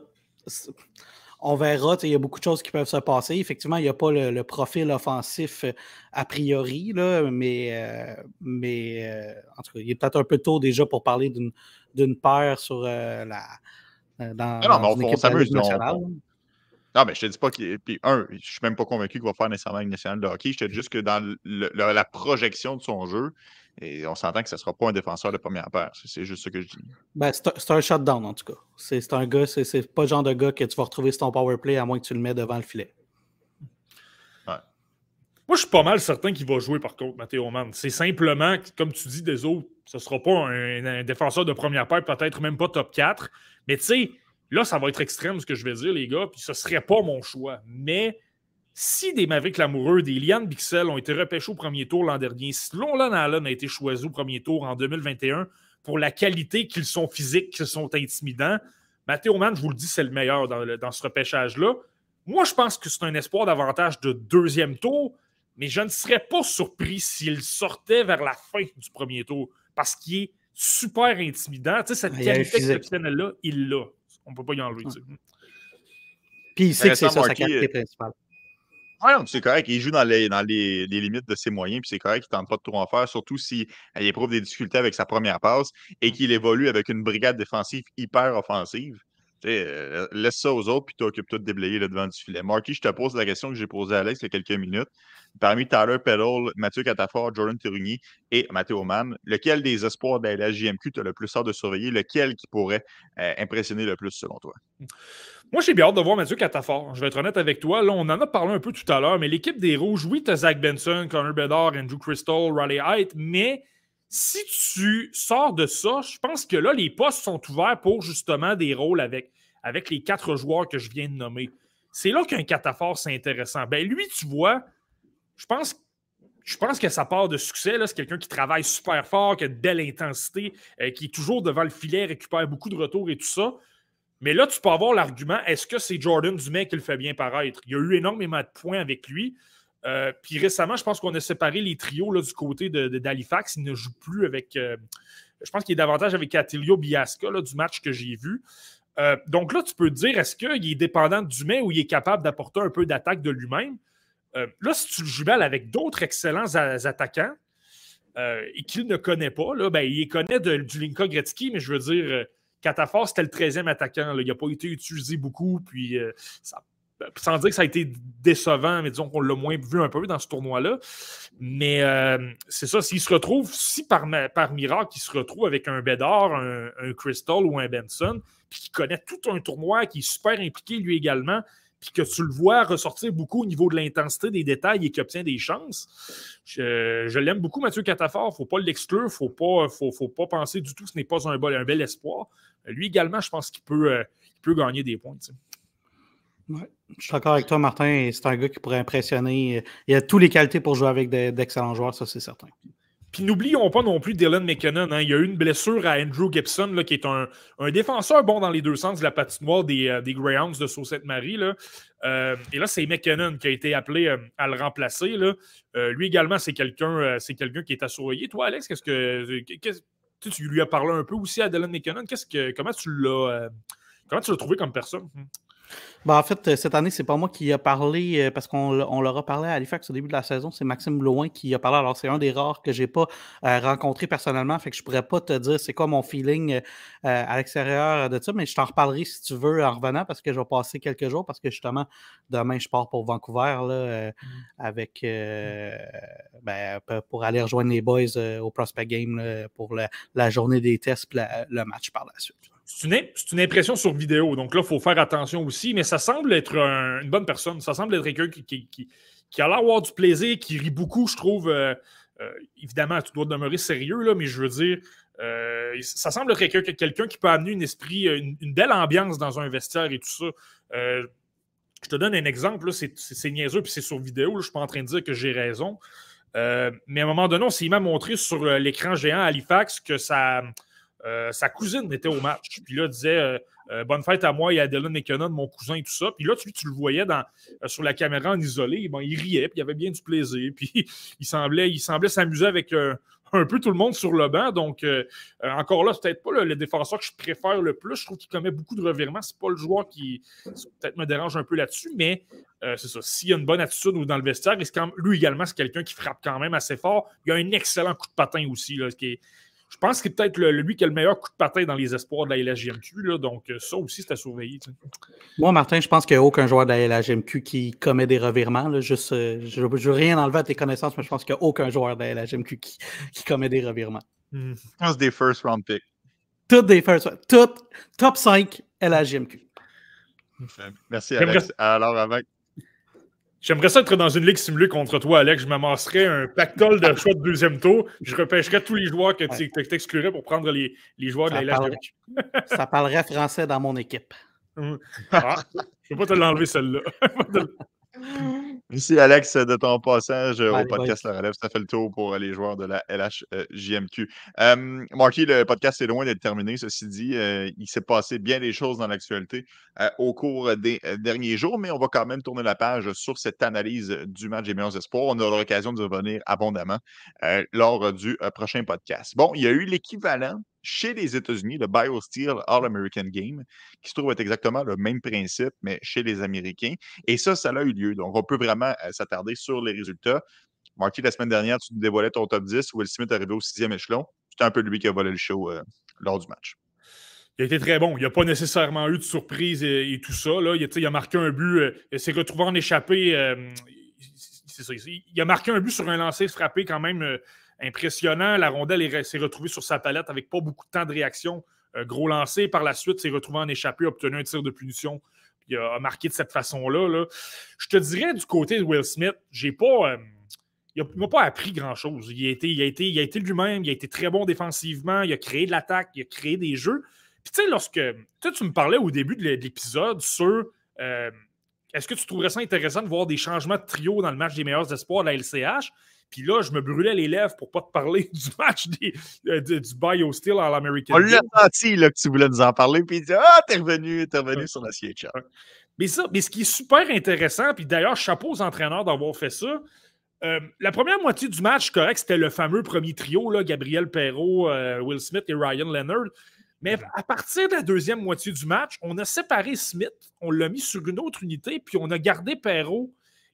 on verra. Il y a beaucoup de choses qui peuvent se passer. Effectivement, il n'y a pas le, profil offensif euh, a priori, là, mais, euh, mais euh, en tout cas, il est peut-être un peu tôt déjà pour parler d'une paire sur la. Dans, non, non, mais on, s'amuse. Non, mais je te dis pas qu'il. Puis, un, je suis même pas convaincu qu'il va faire nécessairement une nationale de hockey. Je te dis juste que dans la projection de son jeu, et on s'entend que ce ne sera pas un défenseur de première paire. C'est juste ce que je dis. Ben, c'est un, shutdown, en tout cas. C'est un gars, c'est pas le genre de gars que tu vas retrouver sur ton power play à moins que tu le mets devant le filet. Moi, je suis pas mal certain qu'il va jouer, par contre, Mathéo Mann. C'est simplement, comme tu dis, des autres, ce ne sera pas un, défenseur de première paire, peut-être même pas top 4. Mais tu sais, là, ça va être extrême ce que je vais dire, les gars, puis ce serait pas mon choix. Mais si des Mavericks Lamoureux, des Liane Bixel ont été repêchés au premier tour l'an dernier, si London Allen a été choisi au premier tour en 2021 pour la qualité qu'ils sont physiques, qu'ils sont intimidants, Mathéo Mann, je vous le dis, c'est le meilleur dans, ce repêchage-là. Moi, je pense que c'est un espoir davantage de deuxième tour, mais je ne serais pas surpris s'il sortait vers la fin du premier tour parce qu'il est super intimidant. Tu sais, cette qualité exceptionnelle-là, il l'a. On ne peut pas y enlever. Puis il sait que c'est ça sa qualité principale. Ouais, c'est correct. Il joue dans les, dans les, limites de ses moyens, puis c'est correct qu'il ne tente pas de trop en faire, surtout s'il éprouve des difficultés avec sa première passe et mmh. qu'il évolue avec une brigade défensive hyper offensive. Euh, laisse ça aux autres, puis t'occupes-toi de déblayer le devant du filet. Marky, je te pose la question que j'ai posée à Alex il y a quelques minutes. Parmi Tyler Peddle, Mathieu Catafort, Jordan Terugny et Matteo Mann, lequel des espoirs de la JMQ tu as le plus hâte de surveiller? Lequel qui pourrait euh, impressionner le plus selon toi? Moi, j'ai bien hâte de voir Mathieu Catafort. Je vais être honnête avec toi. Là, on en a parlé un peu tout à l'heure, mais l'équipe des Rouges, oui, tu as Zach Benson, Connor Bedard, Andrew Crystal, Riley Height, mais si tu sors de ça, je pense que là, les postes sont ouverts pour justement des rôles avec, avec les quatre joueurs que je viens de nommer. c'est là qu'un cataphore, c'est intéressant. Ben lui, tu vois, je pense je pense que sa part de succès, c'est quelqu'un qui travaille super fort, qui a de belle intensité, euh, qui est toujours devant le filet, récupère beaucoup de retours et tout ça. Mais là, tu peux avoir l'argument est-ce que c'est Jordan Dumais qui le fait bien paraître? Il y a eu énormément de points avec lui. Euh, puis récemment, je pense qu'on a séparé les trios là, du côté d'Halifax. De, Il ne joue plus avec. Euh, je pense qu'il est davantage avec Attilio Biasca du match que j'ai vu. donc là, tu peux te dire est-ce qu'il est dépendant de Dumais ou il est capable d'apporter un peu d'attaque de lui-même? Euh, là, si tu le jumelles avec d'autres excellents attaquants euh, et qu'il ne connaît pas, là, ben, il connaît du Linka Gretzky, mais je veux dire, euh, Catafort, c'était le 13e attaquant. Il n'a pas été utilisé beaucoup, puis sans dire que ça a été décevant, mais disons qu'on l'a moins vu un peu dans ce tournoi-là. Mais c'est ça, s'il se retrouve, si par, miracle, il se retrouve avec un Bédard, un, Crystal ou un Benson, puis qui connaît tout un tournoi, qui est super impliqué lui également, puis que tu le vois ressortir beaucoup au niveau de l'intensité des détails et qui obtient des chances. Je, l'aime beaucoup, Mathieu Catafort. Il ne faut pas l'exclure. Il ne faut pas, penser du tout que ce n'est pas un, un, bel espoir. Lui également, je pense qu'il peut, euh, peut gagner des points. Je suis d'accord avec toi, Martin. C'est un gars qui pourrait impressionner. Il a toutes les qualités pour jouer avec d'excellents joueurs, ça, c'est certain. Puis n'oublions pas non plus Dylan McKinnon. Hein. Il y a eu une blessure à Andrew Gibson, là, qui est un, défenseur bon dans les deux sens de la patinoire des, euh, des Greyhounds de Sault-Sainte-Marie. Euh, et là, c'est McKinnon qui a été appelé euh, à le remplacer. Là. lui également, c'est quelqu'un c'est quelqu'un qui est à surveiller. Toi, Alex, qu'est-ce que. tu lui as parlé un peu aussi à Dylan McKinnon. Qu'est-ce que, comment tu l'as comment tu l'as trouvé comme personne? Ben, en fait, euh, cette année, c'est pas moi qui a parlé, euh, parce qu'on leur a parlé à Halifax au début de la saison. C'est Maxime Blouin qui a parlé. Alors, c'est un des rares que j'ai pas euh, rencontré personnellement. Fait que je pourrais pas te dire c'est quoi mon feeling à l'extérieur de ça, mais je t'en reparlerai si tu veux en revenant parce que je vais passer quelques jours parce que justement, demain, je pars pour Vancouver là, mmh. avec ben, pour aller rejoindre les boys au Prospect Game pour la, journée des tests et le match par la suite. C'est une, impression sur vidéo, donc là, il faut faire attention aussi, mais ça semble être une bonne personne. Ça semble être quelqu'un qui, qui, a l'air d'avoir du plaisir, qui rit beaucoup, je trouve. Euh, euh, évidemment, tu dois demeurer sérieux, là, mais je veux dire, euh, ça semble être quelqu'un qui peut amener un esprit, une, belle ambiance dans un vestiaire et tout ça. je te donne un exemple, c'est niaiseux, puis c'est sur vidéo, je ne suis pas en train de dire que j'ai raison. mais à un moment donné, on s'est même montré sur l'écran géant Halifax que ça euh, sa cousine était au match. Puis là, disait euh, euh, Bonne fête à moi et à Dylan de mon cousin et tout ça. Puis là, tu, le voyais sur la caméra en isolé. Il riait, puis il avait bien du plaisir. Puis il semblait il semblait s'amuser avec un peu tout le monde sur le banc. Donc, encore là, c'est peut-être pas le, défenseur que je préfère le plus. Je trouve qu'il commet beaucoup de revirements. C'est pas le joueur qui peut-être me dérange un peu là-dessus, mais c'est ça. S'il y a une bonne attitude dans le vestiaire, lui également, c'est quelqu'un qui frappe quand même assez fort. Il a un excellent coup de patin aussi, là, qui je pense que c'est peut-être lui qui a le meilleur coup de patin dans les espoirs de la LHGMQ. donc, euh, ça aussi, c'est à surveiller. Moi, Martin, je pense qu'il n'y a aucun joueur de la LHGMQ qui commet des revirements. Juste, euh, je ne veux rien enlever à tes connaissances, mais je pense qu'il n'y a aucun joueur de la LHGMQ qui, commet des revirements. Hmm. Je pense des first round picks. Toutes des first round. Toutes, top 5 LHGMQ. Merci, Alex. Alors, avec J'aimerais ça être dans une ligue simulée contre toi, Alex. Je m'amasserais un pactole de choix de deuxième tour. Je repêcherais tous les joueurs que tu exclurais pour prendre les, les joueurs de la LHW. ça parlerait français dans mon équipe. Ah, je ne vais pas te l'enlever, celle-là. Merci Alex de ton passage au podcast La Relève. Ça fait le tour pour les joueurs de la LHJMQ. Euh, Marky, le podcast est loin d'être terminé. Ceci dit, euh, il s'est passé bien des choses dans l'actualité euh, au cours des derniers jours, mais on va quand même tourner la page sur cette analyse du match des meilleurs espoirs. On aura l'occasion de revenir abondamment lors du prochain podcast. Bon, il y a eu l'équivalent chez les États-Unis, le BioSteel All-American Game, qui se trouve être exactement le même principe, mais chez les Américains. Et ça, ça a eu lieu. Donc, on peut vraiment euh, s'attarder sur les résultats. Marty, la semaine dernière, tu nous dévoilais ton top 10. Will Smith est arrivé au sixième échelon. C'était un peu lui qui a volé le show euh, lors du match. Il a été très bon. Il n'y a pas nécessairement eu de surprise et, tout ça. Il, a, marqué un but. Euh, il s'est retrouvé en échappé. il a marqué un but sur un lancer frappé quand même impressionnant. La rondelle s'est retrouvée sur sa palette avec pas beaucoup de temps de réaction. Euh, gros lancé. Par la suite, s'est retrouvé en échappé, obtenu un tir de punition. Puis a marqué de cette façon-là. Je te dirais du côté de Will Smith, j'ai pas. Euh, il ne m'a pas appris grand-chose. Il a été, il été, il été lui-même, il a été très bon défensivement, il a créé de l'attaque, il a créé des jeux. Puis tu sais, lorsque tu me parlais au début de l'épisode sur euh, est-ce que tu trouverais ça intéressant de voir des changements de trio dans le match des meilleurs espoirs de la LCH? Puis là, je me brûlais les lèvres pour ne pas te parler du match des, euh, du Bio Steel à l'American. On l'a senti là, que tu voulais nous en parler, puis il dit Ah, t'es revenu, t'es revenu sur la CHL. Mais, ça, mais ce qui est super intéressant, puis d'ailleurs, chapeau aux entraîneurs d'avoir fait ça. Euh, la première moitié du match, correct, c'était le fameux premier trio, là, Gabriel Perrault, euh, Will Smith et Ryan Leonard. Mais à partir de la deuxième moitié du match, on a séparé Smith, on l'a mis sur une autre unité, puis on a gardé Perrault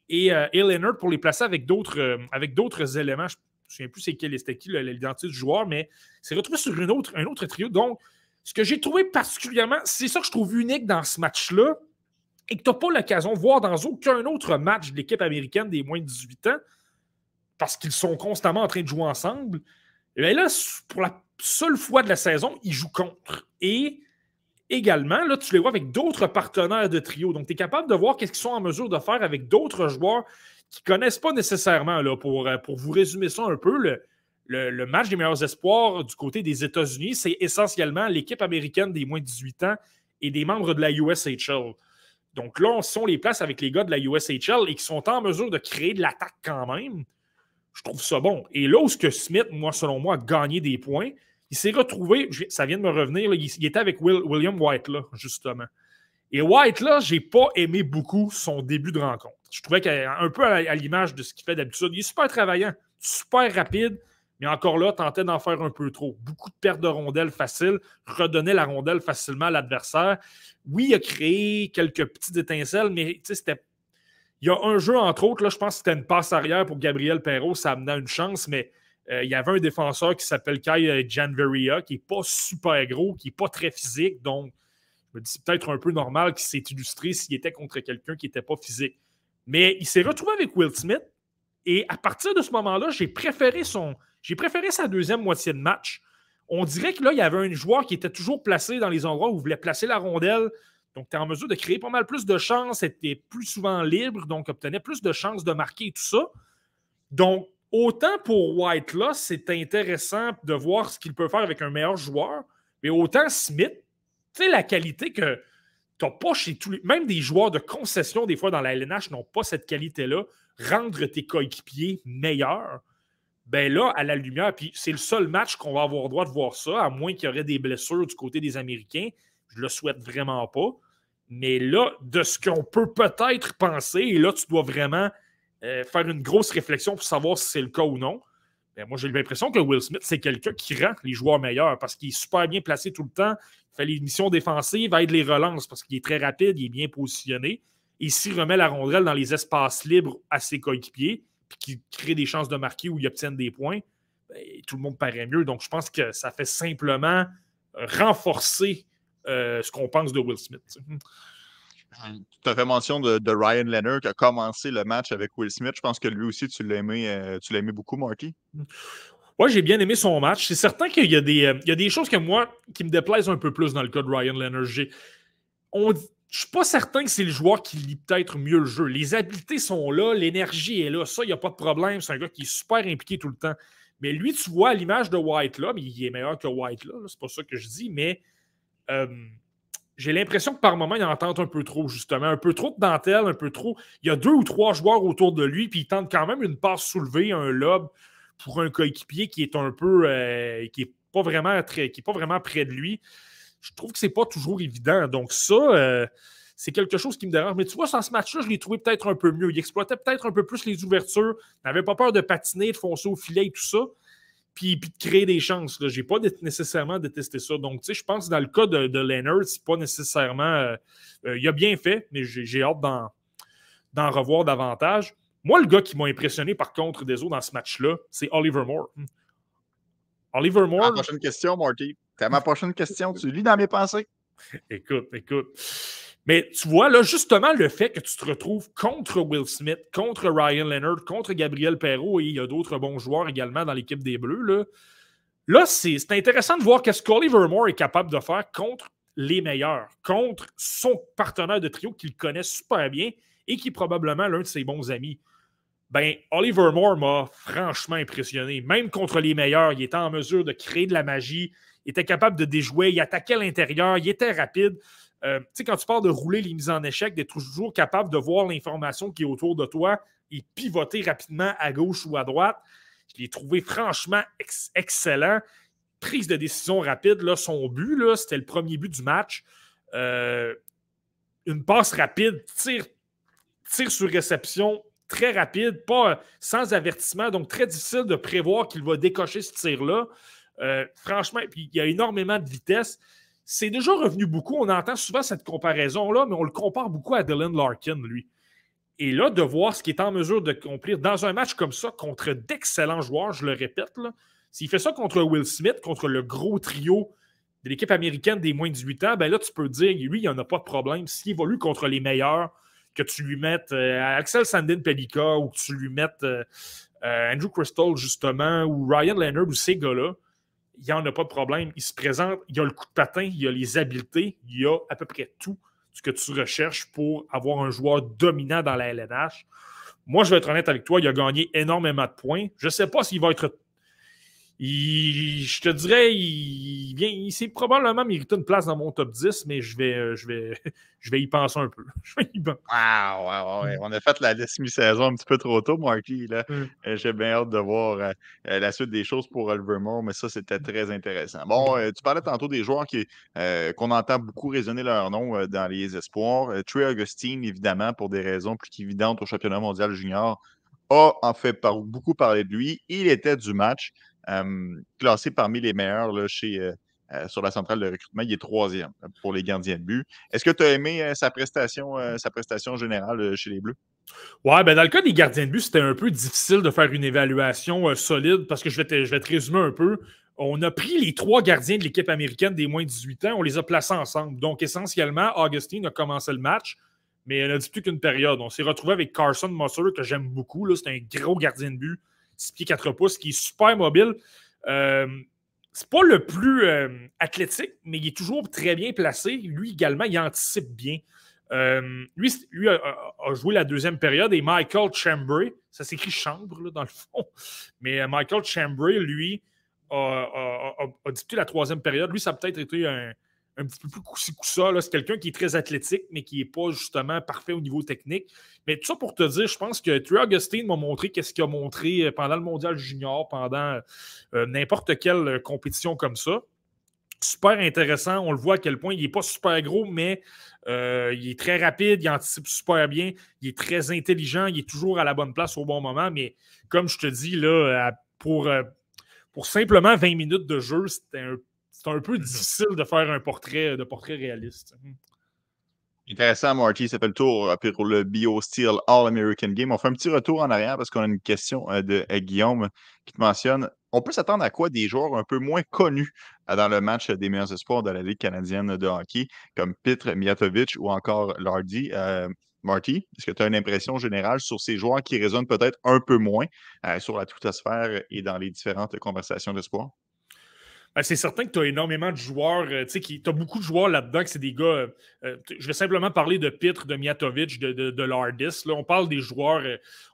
et, euh, Leonard pour les placer avec d'autres, euh, éléments. Je ne me souviens plus c'était qui l'identité du joueur, mais c'est retrouvé sur une autre, un autre trio. Donc, ce que j'ai trouvé particulièrement, c'est ça que je trouve unique dans ce match-là, et que tu n'as pas l'occasion de voir dans aucun autre match de l'équipe américaine des moins de 18 ans, parce qu'ils sont constamment en train de jouer ensemble. Et là, pour la seule fois de la saison, ils jouent contre. Et également, là, tu les vois avec d'autres partenaires de trio. Donc, tu es capable de voir qu'est-ce qu'ils sont en mesure de faire avec d'autres joueurs qui ne connaissent pas nécessairement. Là, pour, euh, pour vous résumer ça un peu, le, le, match des meilleurs espoirs du côté des États-Unis, c'est essentiellement l'équipe américaine des moins de 18 ans et des membres de la USHL. Donc là, on sont les places avec les gars de la USHL et qui sont en mesure de créer de l'attaque quand même. Je trouve ça bon. Et là où ce que Smith, moi, selon moi, a gagné des points, il s'est retrouvé, ça vient de me revenir, il, était avec William White, là, justement. Et White, là, j'ai pas aimé beaucoup son début de rencontre. Je trouvais qu'un peu à, l'image de ce qu'il fait d'habitude, il est super travaillant, super rapide, mais encore là, tentait d'en faire un peu trop. Beaucoup de pertes de rondelles faciles, redonnait la rondelle facilement à l'adversaire. Oui, il a créé quelques petites étincelles, mais c'était. Il y a un jeu, entre autres, là, je pense que c'était une passe arrière pour Gabriel Perrault, ça amenait une chance, mais il y avait un défenseur qui s'appelle Kai euh, Janveria, qui n'est pas super gros, qui n'est pas très physique. Donc, je me dis, c'est peut-être un peu normal qu'il s'est illustré s'il était contre quelqu'un qui n'était pas physique. Mais il s'est retrouvé avec Will Smith. Et à partir de ce moment-là, j'ai préféré son. J'ai préféré sa deuxième moitié de match. On dirait que là, il y avait un joueur qui était toujours placé dans les endroits où il voulait placer la rondelle. Donc, tu es en mesure de créer pas mal plus de chances, était plus souvent libre, donc obtenait plus de chances de marquer et tout ça. Donc, autant pour White là, c'est intéressant de voir ce qu'il peut faire avec un meilleur joueur, mais autant Smith, tu sais, la qualité que tu n'as pas chez tous les. Même des joueurs de concession, des fois dans la LNH, n'ont pas cette qualité-là. Rendre tes coéquipiers meilleurs, ben là, à la lumière, puis c'est le seul match qu'on va avoir droit de voir ça, à moins qu'il y aurait des blessures du côté des Américains. Je le souhaite vraiment pas. Mais là, de ce qu'on peut peut-être penser, et là, tu dois vraiment euh, faire une grosse réflexion pour savoir si c'est le cas ou non. Ben, moi, j'ai l'impression que Will Smith, c'est quelqu'un qui rend les joueurs meilleurs parce qu'il est super bien placé tout le temps. Il fait les missions défensives, aide les relances parce qu'il est très rapide, il est bien positionné. Et s'il remet la rondelle dans les espaces libres à ses coéquipiers, puis qu'il crée des chances de marquer où il obtienne des points, ben, tout le monde paraît mieux. Donc, je pense que ça fait simplement renforcer euh, ce qu'on pense de Will Smith. Tu as fait mention de, Ryan Leonard qui a commencé le match avec Will Smith. Je pense que lui aussi, tu l'as aimé, euh, aimé beaucoup, Marty. Oui, j'ai bien aimé son match. C'est certain qu'il y, a des, euh, des choses que moi qui me déplaisent un peu plus dans le cas de Ryan Leonard. Je ne suis pas certain que c'est le joueur qui lit peut-être mieux le jeu. Les habiletés sont là, l'énergie est là. Ça, il n'y a pas de problème. C'est un gars qui est super impliqué tout le temps. Mais lui, tu vois, à l'image de White là, mais il est meilleur que White là, c'est pas ça que je dis, mais euh, j'ai l'impression que par moment, il en tente un peu trop, justement. Un peu trop de dentelle, un peu trop. Il y a deux ou trois joueurs autour de lui, puis il tente quand même une passe soulevée, un lob pour un coéquipier qui est un peu. Euh, qui n'est pas, vraiment est pas vraiment près de lui. Je trouve que c'est pas toujours évident. Donc, ça. Euh, c'est quelque chose qui me dérange. Mais tu vois, dans ce match-là, je l'ai trouvé peut-être un peu mieux. Il exploitait peut-être un peu plus les ouvertures. N'avait pas peur de patiner, de foncer au filet et tout ça puis, de créer des chances. Je n'ai pas nécessairement détesté ça. Donc, tu sais, je pense que dans le cas de, de Leonard, c'est pas nécessairement. Euh, euh, il a bien fait, mais j'ai hâte d'en revoir davantage. Moi, le gars qui m'a impressionné, par contre, des autres dans ce match-là, c'est Oliver Moore. Hmm. Oliver Moore. Ma prochaine question, Marty. C'est ma prochaine question. Tu lis dans mes pensées. écoute, écoute. Mais tu vois, là, justement, le fait que tu te retrouves contre Will Smith, contre Ryan Leonard, contre Gabriel Perrault, et il y a d'autres bons joueurs également dans l'équipe des Bleus, là, c'est intéressant de voir qu'est-ce qu'Oliver Moore est capable de faire contre les meilleurs, contre son partenaire de trio qu'il connaît super bien et qui est probablement l'un de ses bons amis. Ben, Oliver Moore m'a franchement impressionné. Même contre les meilleurs, il était en mesure de créer de la magie, il était capable de déjouer, il attaquait l'intérieur, il était rapide. Euh, tu sais, quand tu parles de rouler les mises en échec, d'être toujours capable de voir l'information qui est autour de toi et pivoter rapidement à gauche ou à droite, je l'ai trouvé franchement excellent. Prise de décision rapide, là, son but, c'était le premier but du match. Euh, une passe rapide, tir, sur réception très rapide, pas sans avertissement, donc très difficile de prévoir qu'il va décocher ce tir-là. Euh, franchement, il y a énormément de vitesse. C'est déjà revenu beaucoup. On entend souvent cette comparaison-là, mais on le compare beaucoup à Dylan Larkin, lui. Et là, de voir ce qu'il est en mesure de accomplir dans un match comme ça contre d'excellents joueurs, je le répète, s'il fait ça contre Will Smith, contre le gros trio de l'équipe américaine des moins de 18 ans, ben là, tu peux dire, lui, il n'y en a pas de problème. S'il évolue contre les meilleurs, que tu lui mettes euh, Axel Sandin Pelika ou que tu lui mettes euh, euh, Andrew Crystal, justement, ou Ryan Leonard ou ces gars-là, il n'y en a pas de problème. Il se présente, il a le coup de patin, il a les habiletés, il a à peu près tout ce que tu recherches pour avoir un joueur dominant dans la LNH. Moi, je vais être honnête avec toi, il a gagné énormément de points. Je ne sais pas s'il va être je te dirais, il, il s'est probablement mérité une place dans mon top 10, mais je vais, euh, je vais, je vais y penser un peu. On a fait la liste mi-saison un petit peu trop tôt, Marky. Là. Mm. Euh, j'ai bien hâte de voir euh, la suite des choses pour Oliver mais ça, c'était très intéressant. Bon, mm. tu parlais tantôt des joueurs qui, qu'on entend beaucoup résonner leur nom dans les espoirs. Trey Augustine, évidemment, pour des raisons plus qu'évidentes au championnat mondial junior, a en fait beaucoup parlé de lui. Il était du match classé parmi les meilleurs là, chez, euh, euh, sur la centrale de recrutement. Il est troisième pour les gardiens de but. Est-ce que tu as aimé euh, sa, prestation, sa prestation générale chez les Bleus? Ouais, ben dans le cas des gardiens de but, c'était un peu difficile de faire une évaluation solide parce que je vais, te, je vais résumer un peu. On a pris les trois gardiens de l'équipe américaine des moins de 18 ans, on les a placés ensemble. Donc, essentiellement, Augustine a commencé le match, mais elle a dit plus qu'une période. On s'est retrouvé avec Carson Musser, que j'aime beaucoup. C'est un gros gardien de but 6 pieds 4 pouces, qui est super mobile. Euh, c'est pas le plus euh, athlétique, mais il est toujours très bien placé. Lui également, il anticipe bien. Euh, lui, a, joué la deuxième période et Michael Chambray, ça s'écrit chambre dans le fond, mais Michael Chambray, lui, a, a, la troisième période. Lui, ça a peut-être été un, un petit peu plus coussi ça. C'est quelqu'un qui est très athlétique, mais qui n'est pas justement parfait au niveau technique. Mais tout ça pour te dire, je pense que Trey Augustine m'a montré qu'est-ce qu'il a montré euh, pendant le mondial junior, pendant euh, n'importe quelle euh, compétition comme ça. Super intéressant. On le voit à quel point il n'est pas super gros, mais il est très rapide, il anticipe super bien, il est très intelligent, il est toujours à la bonne place au bon moment. Mais comme je te dis, là, pour, pour simplement 20 minutes de jeu, c'était un c'est un peu difficile de faire un portrait, de portrait réaliste. Mmh. Intéressant, Marty. Ça fait le tour euh, pour le BioSteel All-American Game. On fait un petit retour en arrière parce qu'on a une question euh, de euh, Guillaume qui te mentionne on peut s'attendre à quoi des joueurs un peu moins connus dans le match des meilleurs espoirs de la Ligue canadienne de hockey, comme Pitre Mijatovic ou encore Lardy? Marty, est-ce que tu as une impression générale sur ces joueurs qui résonnent peut-être un peu moins sur la twittosphère et dans les différentes conversations d'espoir? Ben, c'est certain que tu as énormément de joueurs. Euh, tu as beaucoup de joueurs là-dedans que c'est des gars. Euh, euh, je vais simplement parler de Pitre, de Mijatovic, de, Lardis. Là, on parle des joueurs.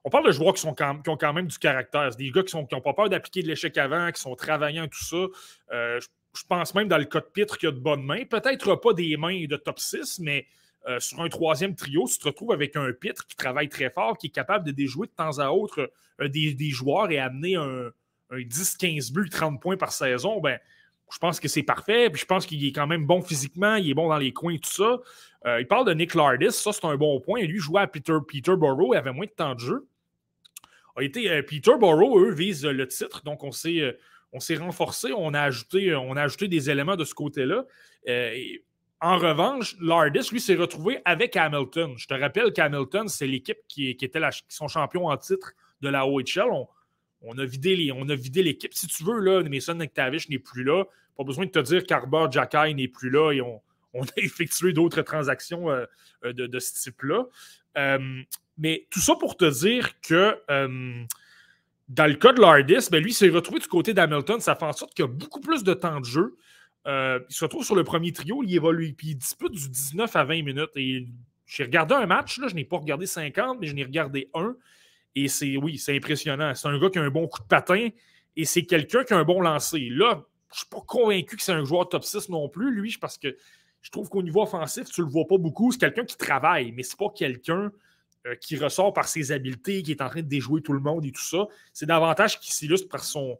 on parle de joueurs qui, sont qui ont quand même du caractère. C'est des gars qui n'ont pas peur d'appliquer de l'échec avant, qui sont travaillants, tout ça. je, pense même dans le cas de Pitre qu'il y a de bonnes mains. Peut-être pas des mains de top 6, mais sur un troisième trio, tu te retrouves avec un Pitre qui travaille très fort, qui est capable de déjouer de temps à autre des joueurs et amener un un 10-15 buts, 30 points par saison, ben, je pense que c'est parfait. Puis je pense qu'il est quand même bon physiquement, il est bon dans les coins, tout ça. Euh, il parle de Nick Lardis, ça c'est un bon point. Lui jouait à Peter, Peterborough, il avait moins de temps de jeu. A été, euh, Peterborough, eux, visent le titre, donc on s'est, euh, on s'est renforcé, on a, ajouté, on a ajouté des éléments de ce côté-là. en revanche, Lardis, lui, s'est retrouvé avec Hamilton. Je te rappelle qu'Hamilton, c'est l'équipe qui, qui était la, son champion en titre de la OHL. On a vidé l'équipe. Si tu veux, là, Mason McTavish n'est plus là. Pas besoin de te dire qu'Arbor Jacky n'est plus là et on, a effectué d'autres transactions euh, euh, de, ce type-là. Euh, mais tout ça pour te dire que dans le cas de Lardis, ben lui, s'est retrouvé du côté d'Hamilton. Ça fait en sorte qu'il a beaucoup plus de temps de jeu. il se retrouve sur le premier trio, il évolue, puis il dispute du 19 à 20 minutes. Et j'ai regardé un match, là, je n'ai pas regardé 50, mais je n'ai regardé un. Et c'est, oui, c'est impressionnant. C'est un gars qui a un bon coup de patin et c'est quelqu'un qui a un bon lancer. Là, je ne suis pas convaincu que c'est un joueur top 6 non plus, lui, parce que je trouve qu'au niveau offensif, tu le vois pas beaucoup. C'est quelqu'un qui travaille, mais c'est pas quelqu'un euh, qui ressort par ses habiletés, qui est en train de déjouer tout le monde et tout ça. C'est davantage qui s'illustre par son,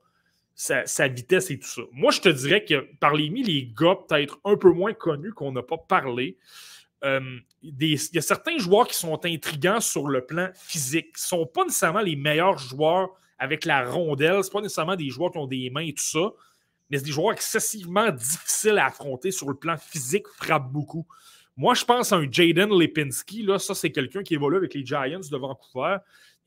sa, vitesse et tout ça. Moi, je te dirais que par les les gars peut-être un peu moins connus qu'on n'a pas parlé, euh, il y a certains joueurs qui sont intrigants sur le plan physique. Ils ne sont pas nécessairement les meilleurs joueurs avec la rondelle. Ce pas nécessairement des joueurs qui ont des mains et tout ça, mais c'est des joueurs excessivement difficiles à affronter sur le plan physique, frappent beaucoup. Moi, je pense à un Jaden Lipinski. Là, ça, c'est quelqu'un qui évolue avec les Giants de Vancouver.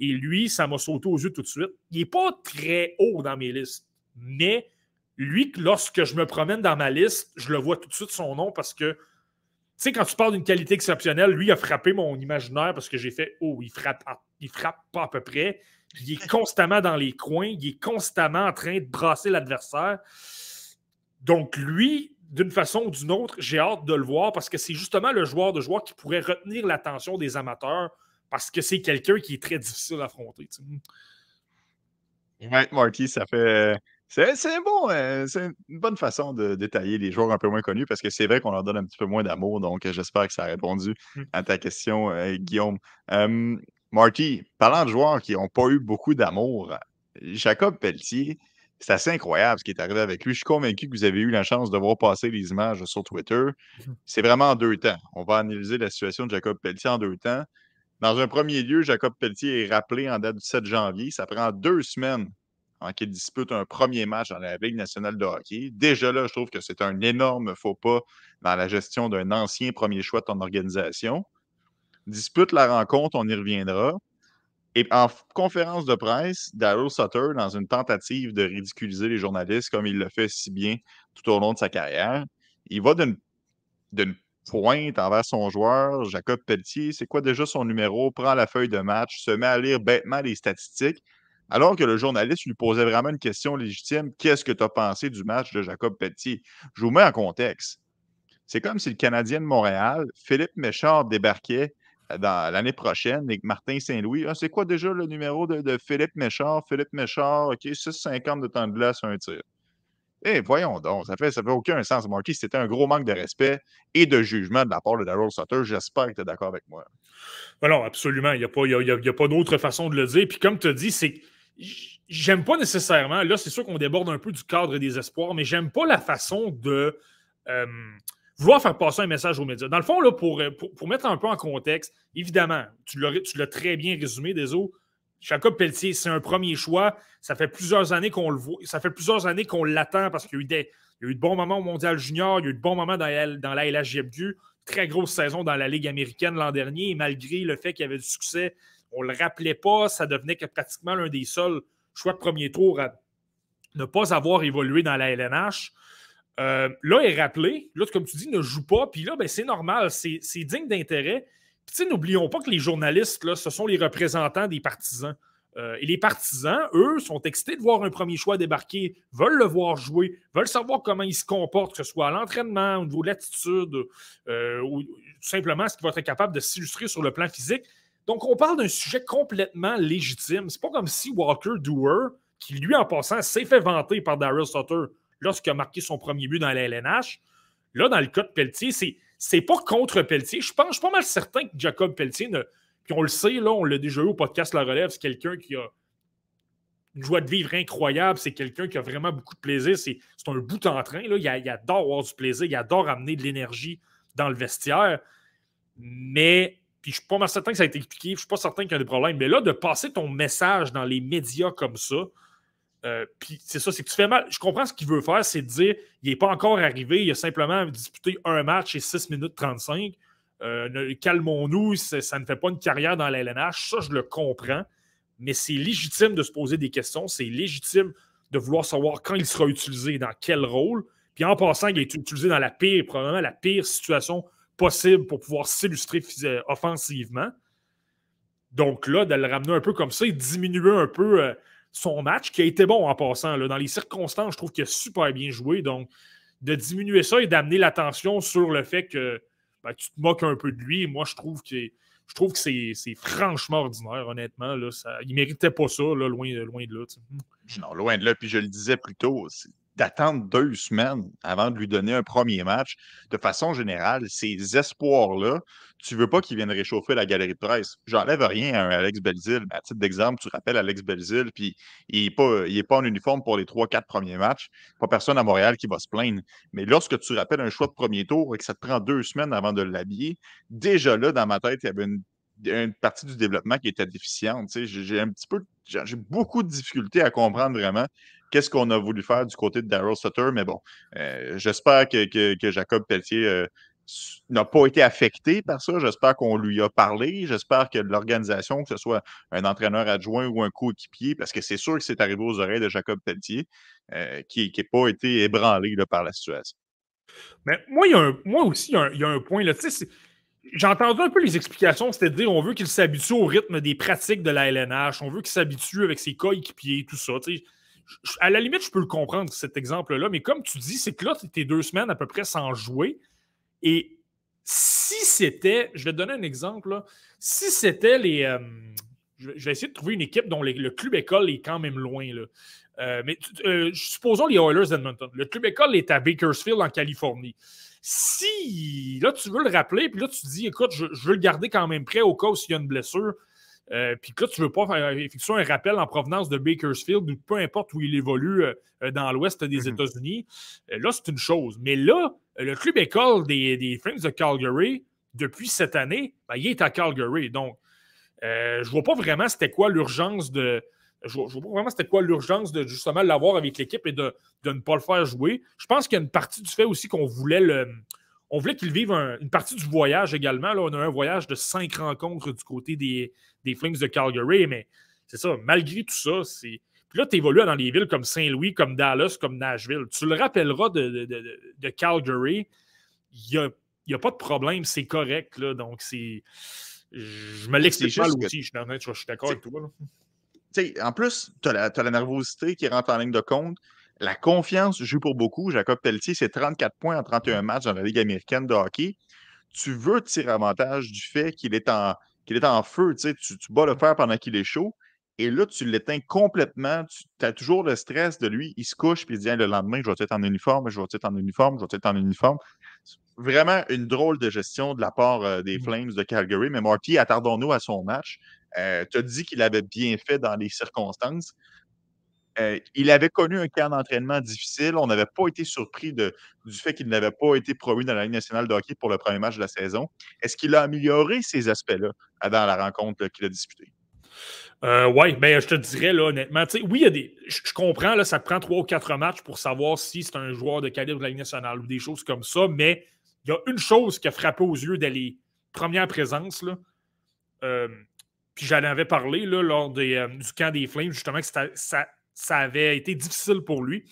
Et lui, ça m'a sauté aux yeux tout de suite. Il n'est pas très haut dans mes listes. Mais lui, lorsque je me promène dans ma liste, je le vois tout de suite son nom parce que, sais, quand tu parles d'une qualité exceptionnelle, lui a frappé mon imaginaire parce que j'ai fait Oh, il frappe, il frappe pas à peu près. Il est constamment dans les coins, il est constamment en train de brasser l'adversaire. Donc, lui, d'une façon ou d'une autre, j'ai hâte de le voir parce que c'est justement le joueur de joueur qui pourrait retenir l'attention des amateurs parce que c'est quelqu'un qui est très difficile à affronter. Ouais, Marty, ça fait. C'est bon, euh, c'est une bonne façon de détailler les joueurs un peu moins connus parce que c'est vrai qu'on leur donne un petit peu moins d'amour. Donc, j'espère que ça a répondu mmh. à ta question, euh, Guillaume. Marty, parlant de joueurs qui n'ont pas eu beaucoup d'amour, Jacob Pelletier, c'est assez incroyable ce qui est arrivé avec lui. Je suis convaincu que vous avez eu la chance de voir passer les images sur Twitter. Mmh c'est vraiment en deux temps. On va analyser la situation de Jacob Pelletier en deux temps. Dans un premier lieu, Jacob Pelletier est rappelé en date du 7 janvier. Ça prend deux semaines en qu'il dispute un premier match dans la Ligue nationale de hockey. Déjà là, je trouve que c'est un énorme faux pas dans la gestion d'un ancien premier choix de ton organisation. Dispute la rencontre, on y reviendra. Et en conférence de presse, Daryl Sutter, dans une tentative de ridiculiser les journalistes comme il le fait si bien tout au long de sa carrière, il va d'une pointe envers son joueur, Jacob Pelletier. C'est quoi déjà son numéro? Prend la feuille de match, se met à lire bêtement les statistiques, alors que le journaliste lui posait vraiment une question légitime. Qu'est-ce que tu as pensé du match de Jacob Pelletier? Je vous mets en contexte. C'est comme si le Canadien de Montréal, Philippe Méchard, débarquait dans l'année prochaine avec Martin Saint-Louis. Ah, c'est quoi déjà le numéro de, Philippe Méchard? Philippe Méchard, OK, 6,50 de temps de glace, un tir. Eh, voyons donc, ça fait, fait aucun sens, Marquis. C'était un gros manque de respect et de jugement de la part de Daryl Sutter. J'espère que tu es d'accord avec moi. Non, absolument. Il n'y a pas, a, pas d'autre façon de le dire. Puis comme tu as dit, c'est j'aime pas nécessairement, là, c'est sûr qu'on déborde un peu du cadre des espoirs, mais j'aime pas la façon de euh, vouloir faire passer un message aux médias. Dans le fond, là, pour, pour, mettre un peu en contexte, évidemment, tu l'as très bien résumé, Deso. Jacob Pelletier, c'est un premier choix. Ça fait plusieurs années qu'on le voit. Ça fait plusieurs années qu'on l'attend parce qu'il y, a eu de bons moments au Mondial Junior, il y a eu de bons moments dans la, dans. Très grosse saison dans la Ligue américaine l'an dernier. Et malgré le fait qu'il y avait du succès, on ne le rappelait pas. Ça devenait que pratiquement l'un des seuls choix de premier tour à ne pas avoir évolué dans la LNH. Euh, là, il est rappelé. Là, comme tu dis, ne joue pas. Puis là, ben, c'est normal. C'est digne d'intérêt. Puis, n'oublions pas que les journalistes, ce sont les représentants des partisans. Euh, et les partisans, eux, sont excités de voir un premier choix débarquer, veulent le voir jouer, veulent savoir comment il se comporte, que ce soit à l'entraînement, au niveau de l'attitude, euh, ou tout simplement ce qu'il va être capable de s'illustrer sur le plan physique. Donc, on parle d'un sujet complètement légitime. C'est pas comme si Walker Doer, qui lui, en passant, s'est fait vanter par Daryl Sutter lorsqu'il a marqué son premier but dans la LNH, là, dans le cas de Pelletier, c'est, c'est pas contre Pelletier. Je pense, je suis pas mal certain que Jacob Pelletier, puis on le sait, là, on l'a déjà eu au podcast La Relève, c'est quelqu'un qui a une joie de vivre incroyable, c'est quelqu'un qui a vraiment beaucoup de plaisir, c'est, c'est un bout en train, là. Il, il adore avoir du plaisir, il adore amener de l'énergie dans le vestiaire, mais puis je suis pas certain que ça a été expliqué, je suis pas certain qu'il y a des problèmes. Mais là, de passer ton message dans les médias comme ça, euh, puis c'est ça, c'est que tu fais mal. Je comprends ce qu'il veut faire, c'est de dire il n'est pas encore arrivé, il a simplement disputé un match et 6 minutes 35. Euh, calmons-nous, ça ne fait pas une carrière dans la LNH. Ça, je le comprends. Mais c'est légitime de se poser des questions. C'est légitime de vouloir savoir quand il sera utilisé, dans quel rôle. Puis en passant, il est utilisé dans la pire, probablement la pire situation possible pour pouvoir s'illustrer offensivement. Donc là, de le ramener un peu comme ça et diminuer un peu euh, son match, qui a été bon en passant. Dans les circonstances, je trouve qu'il a super bien joué. Donc, de diminuer ça et d'amener l'attention sur le fait que ben, tu te moques un peu de lui, moi, je trouve que je trouve que c'est franchement ordinaire, honnêtement. Là, ça, il ne méritait pas ça, loin, loin de là. Non, loin de là. Puis je le disais plus tôt, d'attendre deux semaines avant de lui donner un premier match. De façon générale, ces espoirs-là, tu veux pas qu'ils viennent réchauffer la galerie de presse. J'enlève rien à un Alex Belzil. À titre d'exemple, tu rappelles Alex Belzil, puis il n'est pas, pas en uniforme pour les trois, quatre premiers matchs. Pas personne à Montréal qui va se plaindre. Mais lorsque tu rappelles un choix de premier tour et que ça te prend deux semaines avant de l'habiller, déjà là, dans ma tête, il y avait une une partie du développement qui était déficiente. J'ai un petit peu, j'ai beaucoup de difficultés à comprendre vraiment qu'est-ce qu'on a voulu faire du côté de Daryl Sutter, mais bon, euh, j'espère que, que, Jacob Pelletier euh, n'a pas été affecté par ça. J'espère qu'on lui a parlé. J'espère que l'organisation, que ce soit un entraîneur adjoint ou un coéquipier, parce que c'est sûr que c'est arrivé aux oreilles de Jacob Pelletier, euh, qui n'a pas été ébranlé par la situation. Mais moi, il y a un, moi aussi, il y a un, point. Là. J'ai entendu un peu les explications, c'est-à-dire on veut qu'il s'habitue au rythme des pratiques de la LNH, on veut qu'il s'habitue avec ses coéquipiers, tout ça à la limite, je peux le comprendre, cet exemple-là, mais comme tu dis, c'est que là, tu deux semaines à peu près sans jouer. Et si c'était, je vais te donner un exemple, si c'était les. Euh, je vais essayer de trouver une équipe dont le club école est quand même loin. Là. Euh, mais euh, supposons les Oilers d'Edmonton. Le club école est à Bakersfield, en Californie. Si là, tu veux le rappeler, puis là, tu te dis, écoute, je, je veux le garder quand même prêt au cas où il y a une blessure, euh, puis là, tu ne veux pas faire, effectuer un rappel en provenance de Bakersfield ou peu importe où il évolue euh, euh, dans l'ouest des mhm. États-Unis. là, c'est une chose. Mais là, le club école des, des Flames de Calgary, depuis cette année, ben, il est à Calgary. Donc, je ne vois pas vraiment c'était quoi l'urgence de. Je vois, vois pas vraiment c'était quoi l'urgence de justement l'avoir avec l'équipe et de, de, ne pas le faire jouer. Je pense qu'il y a une partie du fait aussi qu'on voulait le on voulait qu'il vive une partie du voyage également. Là, on a un voyage de cinq rencontres du côté des, des Flames de Calgary, mais c'est ça, malgré tout ça, c'est. Puis là, tu évolues dans des villes comme Saint-Louis, comme Dallas, comme Nashville. Tu le rappelleras de, de, Calgary, il n'y a, pas de problème, c'est correct. Là, donc, c'est. Je me l'explique mal aussi, je suis d'accord avec toi. En plus, tu as, as, la nervosité qui rentre en ligne de compte. La confiance joue pour beaucoup. Jacob Pelletier, c'est 34 points en 31 matchs dans la Ligue américaine de hockey. Tu veux tirer avantage du fait qu'il est en, qu'il est en feu. Tu, tu bats le fer pendant qu'il est chaud. Et là, tu l'éteins complètement. Tu as toujours le stress de lui. Il se couche puis il dit le lendemain, je vais être en uniforme, je vais être en uniforme, je vais être en uniforme. Vraiment une drôle de gestion de la part euh, des mmh. Flames de Calgary. Mais Marty, attardons-nous à son match. Euh, tu as dit qu'il avait bien fait dans les circonstances. Euh, il avait connu un camp d'entraînement difficile. On n'avait pas été surpris du fait qu'il n'avait pas été promu dans la Ligue nationale de hockey pour le premier match de la saison. Est-ce qu'il a amélioré ces aspects-là dans la rencontre qu'il a disputée? Euh, oui, ben, je te dirais là, honnêtement, oui, il y a des. Je, comprends, là, ça prend trois ou quatre matchs pour savoir si c'est un joueur de calibre de la Ligue nationale ou des choses comme ça, mais il y a une chose qui a frappé aux yeux dès les premières présences. Là, puis j'en avais parlé lors des, du camp des Flames, justement, que ça, avait été difficile pour lui.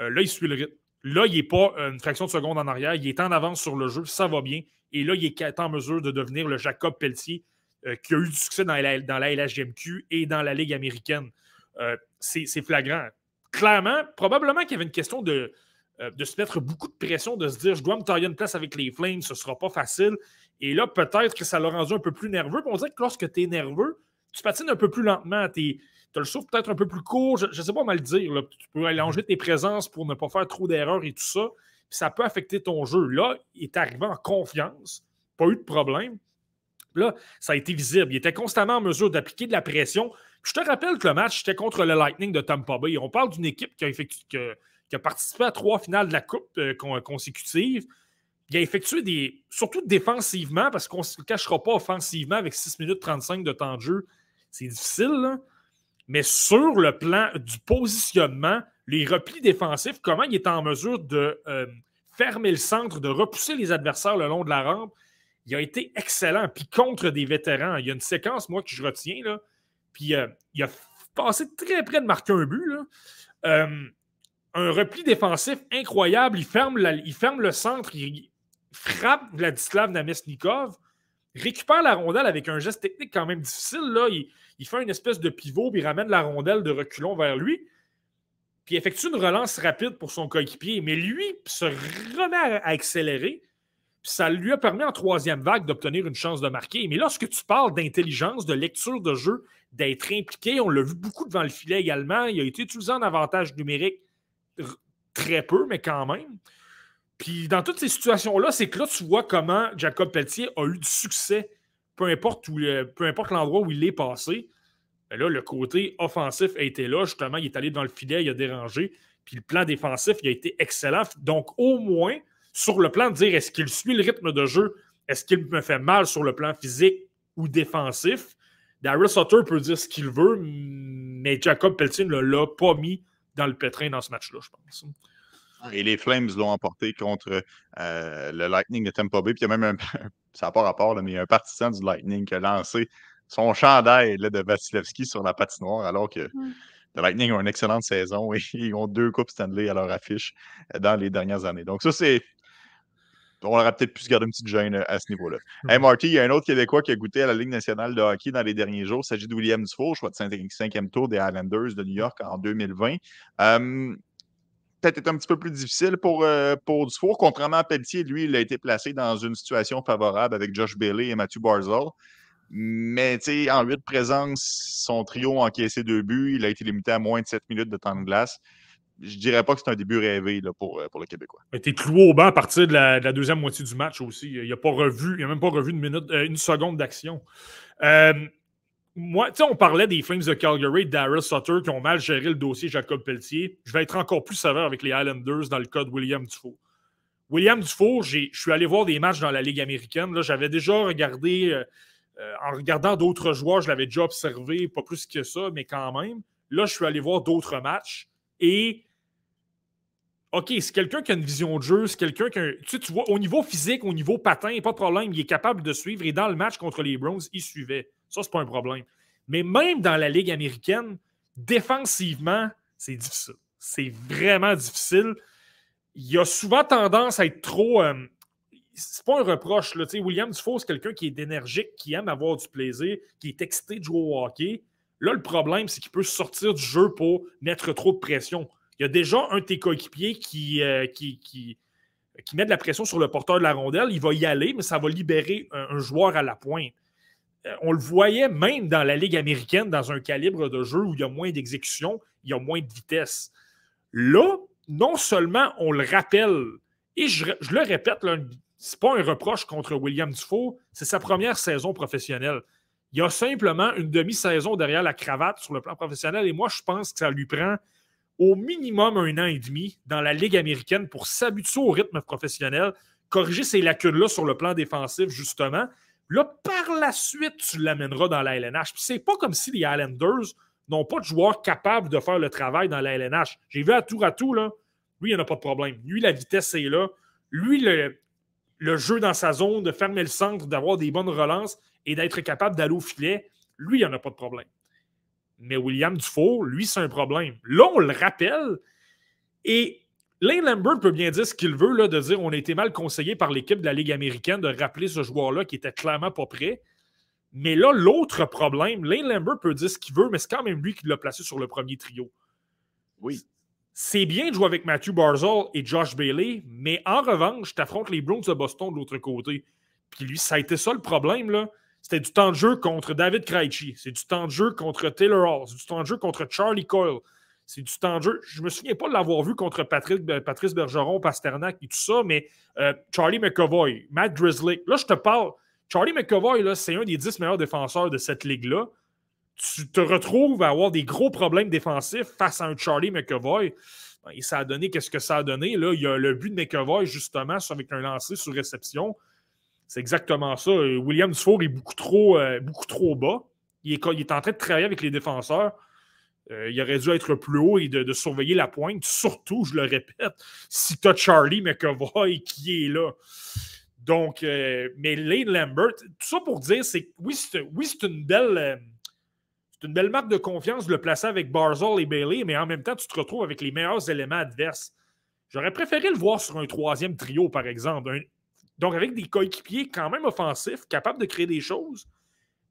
Euh, là, il suit le. Là, il n'est pas une fraction de seconde en arrière. Il est en avance sur le jeu. Ça va bien. Et là, il est en mesure de devenir le Jacob Pelletier euh, qui a eu du succès dans la, dans LHGMQ et dans la Ligue américaine. Euh, c'est flagrant. Clairement, probablement qu'il y avait une question de, de se mettre beaucoup de pression, de se dire je dois me tailler une place avec les Flames, ce ne sera pas facile. Et là, peut-être que ça l'a rendu un peu plus nerveux. on dirait que lorsque tu es nerveux, tu patines un peu plus lentement. Tu as le souffle peut-être un peu plus court, je ne sais pas mal dire. Tu peux allonger tes présences pour ne pas faire trop d'erreurs et tout ça. ça peut affecter ton jeu. Là, il est arrivé en confiance, pas eu de problème. Là, ça a été visible. Il était constamment en mesure d'appliquer de la pression. je te rappelle que le match, était contre le Lightning de Tampa Bay. On parle d'une équipe qui a, qui a, participé à trois finales de la Coupe euh, consécutives. Il a effectué des. Surtout défensivement, parce qu'on ne se cachera pas offensivement avec 6 minutes 35 de temps de jeu. C'est difficile, là. Mais sur le plan du positionnement, les replis défensifs, comment il est en mesure de euh, fermer le centre, de repousser les adversaires le long de la rampe, il a été excellent. Puis contre des vétérans, il y a une séquence, moi, que je retiens, là, puis euh, il a passé très près de marquer un but. Euh, un repli défensif incroyable. Il ferme, il ferme le centre, il frappe Vladislav Namesnikov, récupère la rondelle avec un geste technique quand même difficile. Il, fait une espèce de pivot, puis il ramène la rondelle de reculons vers lui, puis effectue une relance rapide pour son coéquipier. Mais lui se remet à accélérer, puis ça lui a permis en troisième vague d'obtenir une chance de marquer. Mais lorsque tu parles d'intelligence, de lecture de jeu, d'être impliqué, on l'a vu beaucoup devant le filet également, il a été utilisé en avantage numérique très peu, mais quand même. Puis dans toutes ces situations-là, c'est que là, tu vois comment Jacob Pelletier a eu du succès, peu importe, où, peu importe l'endroit où il est passé. Mais là, le côté offensif a été là. Justement, il est allé dans le filet, il a dérangé. Puis le plan défensif, il a été excellent. Donc, au moins, sur le plan de dire est-ce qu'il suit le rythme de jeu, est-ce qu'il me fait mal sur le plan physique ou défensif, Darius Sutter peut dire ce qu'il veut, mais Jacob Peltier ne l'a pas mis dans le pétrin dans ce match-là, je pense. Et les Flames l'ont emporté contre euh, le Lightning de Tampa Bay. Puis il y a même un, ça n'a pas rapport, mais il y a un partisan du Lightning qui a lancé son chandail de Vasilevski sur la patinoire, alors que le Lightning a une excellente saison et ils ont deux Coupes Stanley à leur affiche euh, dans les dernières années. Donc, ça, c'est. On aurait peut-être pu se garder une petite gêne euh, à ce niveau-là. Hey, Marty, il y a un autre Québécois qui a goûté à la Ligue nationale de hockey dans les derniers jours. Il s'agit de William Dufour, choix de cinquième tour des Islanders de New York en 2020. Peut-être un petit peu plus difficile pour, euh, pour Dufour. Contrairement à Pelletier, lui, il a été placé dans une situation favorable avec Josh Bailey et Matthew Barzal. Mais en huit présences, son trio a encaissé deux buts. Il a été limité à moins de sept minutes de temps de glace. Je dirais pas que c'est un début rêvé là, pour, euh, pour le Québécois. Il été cloué au banc à partir de la, deuxième moitié du match aussi. Il n'a pas revu, il a même pas revu une, minute, euh, une seconde d'action. Euh, moi, tu sais, on parlait des Flames de Calgary, Daryl Sutter, qui ont mal géré le dossier Jacob Pelletier. Je vais être encore plus sévère avec les Islanders dans le cas de William Dufault. William Dufault, je suis allé voir des matchs dans la Ligue américaine. J'avais déjà regardé euh, en regardant d'autres joueurs, je l'avais déjà observé, pas plus que ça, mais quand même. Là, je suis allé voir d'autres matchs et. OK, c'est quelqu'un qui a une vision de jeu, c'est quelqu'un qui a, tu, tu vois, au niveau physique, au niveau patin, pas de problème, il est capable de suivre. Et dans le match contre les Browns, il suivait. Ça, c'est pas un problème. Mais même dans la Ligue américaine, défensivement, c'est difficile. C'est vraiment difficile. Il a souvent tendance à être trop. Euh, c'est pas un reproche. Là. William Dufault, c'est quelqu'un qui est énergique, qui aime avoir du plaisir, qui est excité de jouer au hockey. Là, le problème, c'est qu'il peut sortir du jeu pour mettre trop de pression. Il y a déjà un de tes coéquipiers qui, euh, qui, qui, met de la pression sur le porteur de la rondelle. Il va y aller, mais ça va libérer un, joueur à la pointe. Euh, on le voyait même dans la Ligue américaine, dans un calibre de jeu où il y a moins d'exécution, il y a moins de vitesse. Là, non seulement on le rappelle, et je, le répète, là, c'est pas un reproche contre William Dufault, c'est sa première saison professionnelle. Il y a simplement une demi-saison derrière la cravate sur le plan professionnel et moi, je pense que ça lui prend au minimum un an et demi dans la Ligue américaine pour s'habituer au rythme professionnel, corriger ces lacunes-là sur le plan défensif, justement. Là, par la suite, tu l'amèneras dans la LNH. Puis c'est pas comme si les Islanders n'ont pas de joueurs capables de faire le travail dans la LNH. J'ai vu à tour à tout, là. Lui, il n'y en a pas de problème. Lui, la vitesse est là. Lui, le, le jeu dans sa zone, de fermer le centre, d'avoir des bonnes relances et d'être capable d'aller au filet, lui, il n'y en a pas de problème. Mais William Dufour, lui, c'est un problème. Là, on le rappelle. Et Lane Lambert peut bien dire ce qu'il veut, là, de dire on a été mal conseillé par l'équipe de la Ligue américaine de rappeler ce joueur-là qui était clairement pas prêt. Mais là, l'autre problème, Lane Lambert peut dire ce qu'il veut, mais c'est quand même lui qui l'a placé sur le premier trio. Oui c'est bien de jouer avec Matthew Barzal et Josh Bailey, mais en revanche, tu affrontes les Browns de Boston de l'autre côté. Puis lui, ça a été ça le problème, là. C'était du temps de jeu contre David Krejci. C'est du temps de jeu contre Taylor Hall. C'est du temps de jeu contre Charlie Coyle. C'est du temps de jeu. Je me souviens pas de l'avoir vu contre Patrick, euh, Patrice Bergeron, Pasternak et tout ça, mais euh, Charlie McAvoy, Matt Grizzly. Là, je te parle. Charlie McAvoy, c'est un des dix meilleurs défenseurs de cette ligue-là tu te retrouves à avoir des gros problèmes défensifs face à un Charlie McAvoy. Et ça a donné qu'est-ce que ça a donné. Là, il y a le but de McAvoy, justement, avec un lancer sur réception. C'est exactement ça. William Dufour est beaucoup trop, euh, beaucoup trop bas. Il est, il est, en train de travailler avec les défenseurs. Euh, il aurait dû être plus haut et de, surveiller la pointe. Surtout, je le répète, si tu as Charlie McAvoy qui est là. Donc, euh, mais Lane Lambert, tout ça pour dire, c'est que oui, c'est une belle c'est une belle marque de confiance de le placer avec Barzal et Bailey, mais en même temps, tu te retrouves avec les meilleurs éléments adverses. J'aurais préféré le voir sur un troisième trio, par exemple. Donc, avec des coéquipiers quand même offensifs, capables de créer des choses,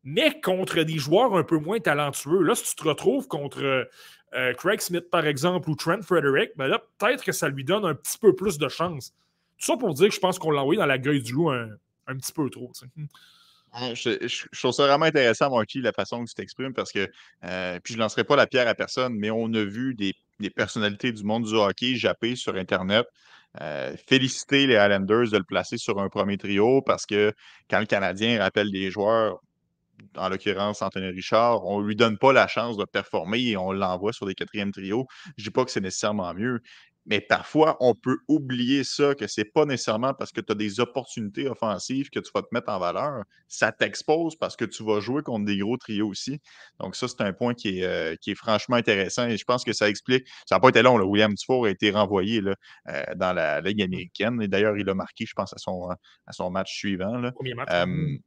mais contre des joueurs un peu moins talentueux. Là, si tu te retrouves contre euh, Craig Smith, par exemple, ou Trent Frederick, ben là, peut-être que ça lui donne un petit peu plus de chance. Tout ça pour dire que je pense qu'on l'a envoyé dans la gueule du loup un, petit peu trop. Ah, je, trouve ça vraiment intéressant, Marky, la façon que tu t'exprimes, parce que, euh, puis je ne lancerai pas la pierre à personne, mais on a vu des, des personnalités du monde du hockey jappé sur Internet. Euh, féliciter les Highlanders de le placer sur un premier trio parce que quand le Canadien rappelle des joueurs, en l'occurrence Anthony Richard, on ne lui donne pas la chance de performer et on l'envoie sur des quatrièmes trios. Je ne dis pas que c'est nécessairement mieux, mais parfois, on peut oublier ça, que ce n'est pas nécessairement parce que tu as des opportunités offensives que tu vas te mettre en valeur. Ça t'expose parce que tu vas jouer contre des gros trios aussi. Donc, ça, c'est un point qui est, euh, qui est franchement intéressant et je pense que ça explique. Ça n'a pas été long. Là. William Dufour a été renvoyé là, euh, dans la Ligue américaine et d'ailleurs, il a marqué, je pense, à son, à son match suivant. Là. Premier match. Euh,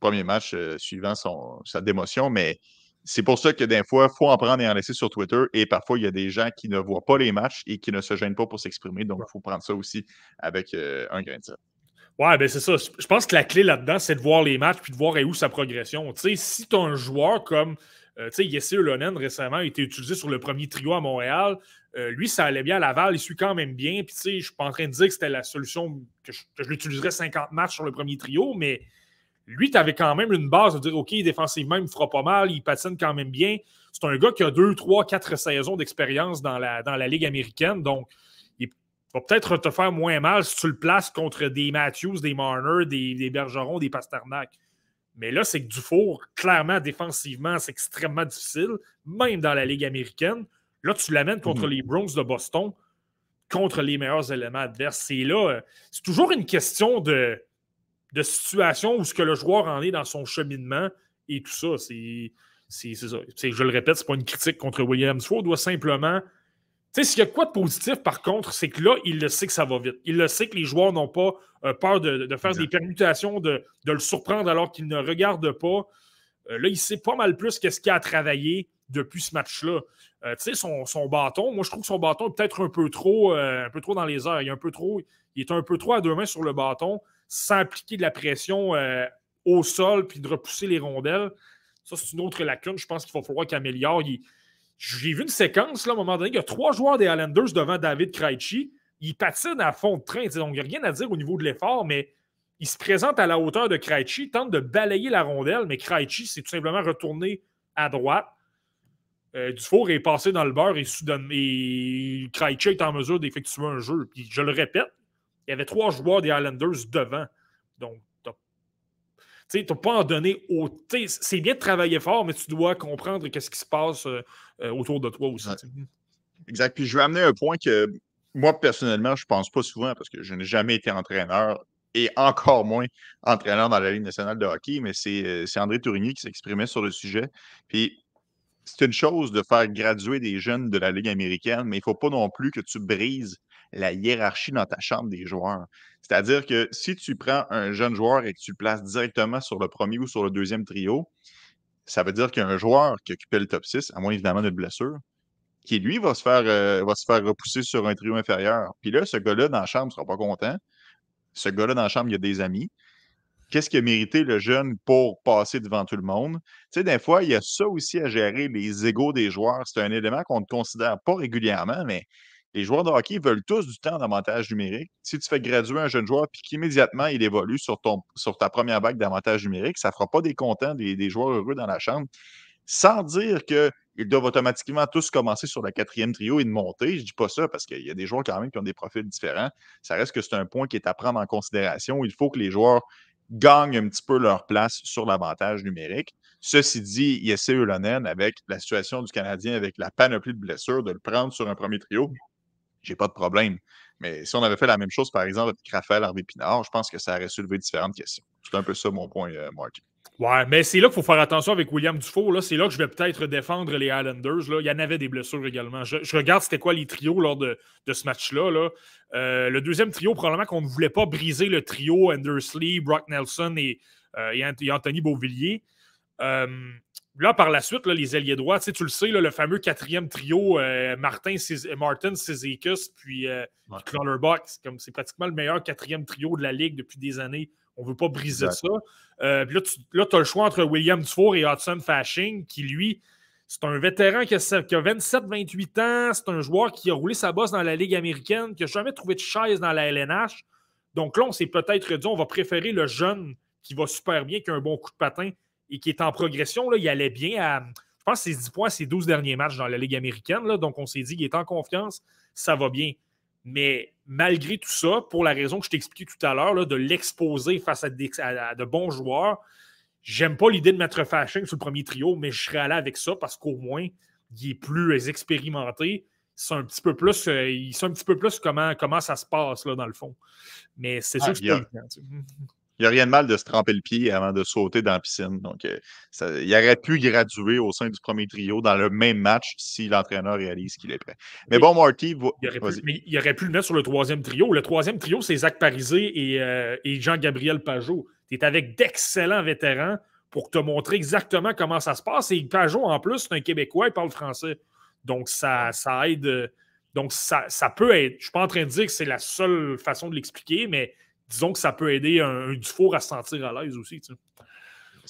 premier match suivant son, sa démotion, mais c'est pour ça que des fois, il faut en prendre et en laisser sur Twitter. Et parfois, il y a des gens qui ne voient pas les matchs et qui ne se gênent pas pour s'exprimer. Donc, il faut prendre ça aussi avec euh, un grain de sel. Ouais, ben c'est ça. Je pense que la clé là-dedans, c'est de voir les matchs puis de voir où sa progression. Tu sais, si tu as un joueur comme euh, tu sais, Yessi Ulonen récemment a été utilisé sur le premier trio à Montréal. Euh, lui, ça allait bien à Laval, il suit quand même bien. Puis, tu sais, je suis pas en train de dire que c'était la solution, que je, que je l'utiliserais 50 matchs sur le premier trio, mais lui, tu avais quand même une base de dire OK, défensivement, il me fera pas mal, il patine quand même bien. C'est un gars qui a deux, trois, quatre saisons d'expérience dans la, dans la Ligue américaine. Donc, il va peut-être te faire moins mal si tu le places contre des Matthews, des Marner, des, des Bergerons, des Pasternak. Mais là, c'est que Dufour, clairement, défensivement, c'est extrêmement difficile, même dans la Ligue américaine. Là, tu l'amènes contre mhm. les Browns de Boston, contre les meilleurs éléments adverses. C'est là, euh, c'est toujours une question de de situation où ce que le joueur en est dans son cheminement et tout ça. C'est, c'est, ça. je le répète, c'est pas une critique contre Williams. Il doit simplement. Tu sais, s'il y a quoi de positif, par contre, c'est que là, il le sait que ça va vite. Il le sait que les joueurs n'ont pas euh, peur de, faire des permutations, de, le surprendre alors qu'il ne regarde pas. Euh, là, il sait pas mal plus qu'est-ce qu'il a à travailler depuis ce match-là. Euh, tu sais, son, son, bâton, moi, je trouve que son bâton est peut-être un peu trop un peu trop dans les airs. Il est un peu trop, il est un peu trop à deux mains sur le bâton sans appliquer de la pression euh, au sol puis de repousser les rondelles. Ça, c'est une autre lacune. Je pense qu'il va falloir qu'il améliore. J'ai vu une séquence, là, à un moment donné, il y a trois joueurs des Highlanders devant David Krejci. Il patine à fond de train. Donc, il n'y a rien à dire au niveau de l'effort, mais il se présente à la hauteur de Krejci, tente de balayer la rondelle, mais Krejci s'est tout simplement retourné à droite. Euh, Dufour est passé dans le beurre et, et Krejci est en mesure d'effectuer un jeu. Puis je le répète, il y avait trois joueurs des Highlanders devant. Donc, tu n'as pas en donné au. C'est bien de travailler fort, mais tu dois comprendre ce qui se passe euh, euh, autour de toi aussi. Exact. Puis je vais amener un point que moi, personnellement, je ne pense pas souvent parce que je n'ai jamais été entraîneur et encore moins entraîneur dans la Ligue nationale de hockey, mais c'est euh, André Tourigny qui s'exprimait sur le sujet. Puis c'est une chose de faire graduer des jeunes de la Ligue américaine, mais il ne faut pas non plus que tu brises la hiérarchie dans ta chambre des joueurs. C'est-à-dire que si tu prends un jeune joueur et que tu le places directement sur le premier ou sur le deuxième trio, ça veut dire qu'il y a un joueur qui occupait le top 6, à moins évidemment d'une blessure, qui lui va se faire, euh, va se faire repousser sur un trio inférieur. Puis là, ce gars-là dans la chambre ne sera pas content. Ce gars-là dans la chambre, il a des amis. Qu'est-ce qui a mérité le jeune pour passer devant tout le monde? Tu sais, des fois, il y a ça aussi à gérer, les égaux des joueurs. C'est un élément qu'on ne considère pas régulièrement, mais les joueurs de hockey veulent tous du temps d'avantage numérique. Si tu fais graduer un jeune joueur puis qu'immédiatement il évolue sur, sur ta première vague d'avantage numérique, ça ne fera pas des contents des, joueurs heureux dans la chambre. Sans dire qu'ils doivent automatiquement tous commencer sur la quatrième trio et de monter. Je ne dis pas ça parce qu'il y a des joueurs quand même qui ont des profils différents. Ça reste que c'est un point qui est à prendre en considération. Il faut que les joueurs gagnent un petit peu leur place sur l'avantage numérique. Ceci dit, Yesse Ulonen, avec la situation du Canadien, avec la panoplie de blessures, de le prendre sur un premier trio, j'ai pas de problème. Mais si on avait fait la même chose, par exemple, avec Raphaël Harvey Pinard, je pense que ça aurait soulevé différentes questions. C'est un peu ça mon point, euh, Mark. Ouais, mais c'est là qu'il faut faire attention avec William Dufour. C'est là que je vais peut-être défendre les Islanders. Là. Il y en avait des blessures également. Je, regarde c'était quoi les trios lors de, ce match-là. Là. Euh, le deuxième trio, probablement qu'on ne voulait pas briser le trio Andersley, Brock Nelson et, euh, et Anthony Beauvillier. Euh, Là, par la suite, les alliés droits, tu, le sais, le fameux quatrième trio, euh, Martin, Martin Cizikus, puis euh, c'est pratiquement le meilleur quatrième trio de la Ligue depuis des années. On ne veut pas briser ça. Euh, puis là, tu as le choix entre William Dufour et Hudson Fashing, qui, lui, c'est un vétéran qui a, 27-28 ans. C'est un joueur qui a roulé sa bosse dans la Ligue américaine, qui n'a jamais trouvé de chaise dans la LNH. Donc là, on s'est peut-être dit, on va préférer le jeune qui va super bien, qui a un bon coup de patin, et qui est en progression. Là, il allait bien à. Je pense c'est 10 points ses 12 derniers matchs dans la Ligue américaine. Là, donc, on s'est dit qu'il est en confiance, ça va bien. Mais malgré tout ça, pour la raison que je t'ai expliqué tout à l'heure, de l'exposer face à, de bons joueurs, j'aime pas l'idée de mettre Fashion sur le premier trio, mais je serais allé avec ça parce qu'au moins, il est plus expérimenté. C'est un petit peu plus, euh, il sait un petit peu plus comment, comment ça se passe là, dans le fond. Mais c'est sûr ah, que c'est il n'y a rien de mal de se tremper le pied avant de sauter dans la piscine. Donc, euh, ça, il aurait pu graduer au sein du premier trio dans le même match si l'entraîneur réalise qu'il est prêt. Mais bon, Marty, il, aurait pu, mais il aurait pu le mettre sur le troisième trio. Le troisième trio, c'est Zach Parisé et, euh, Jean-Gabriel Pajot. Tu es avec d'excellents vétérans pour te montrer exactement comment ça se passe. Et Pajot, en plus, c'est un Québécois, il parle français. Donc, ça, ça aide. Donc, ça, ça peut être. Je ne suis pas en train de dire que c'est la seule façon de l'expliquer, mais disons que ça peut aider un, Dufour à se sentir à l'aise aussi.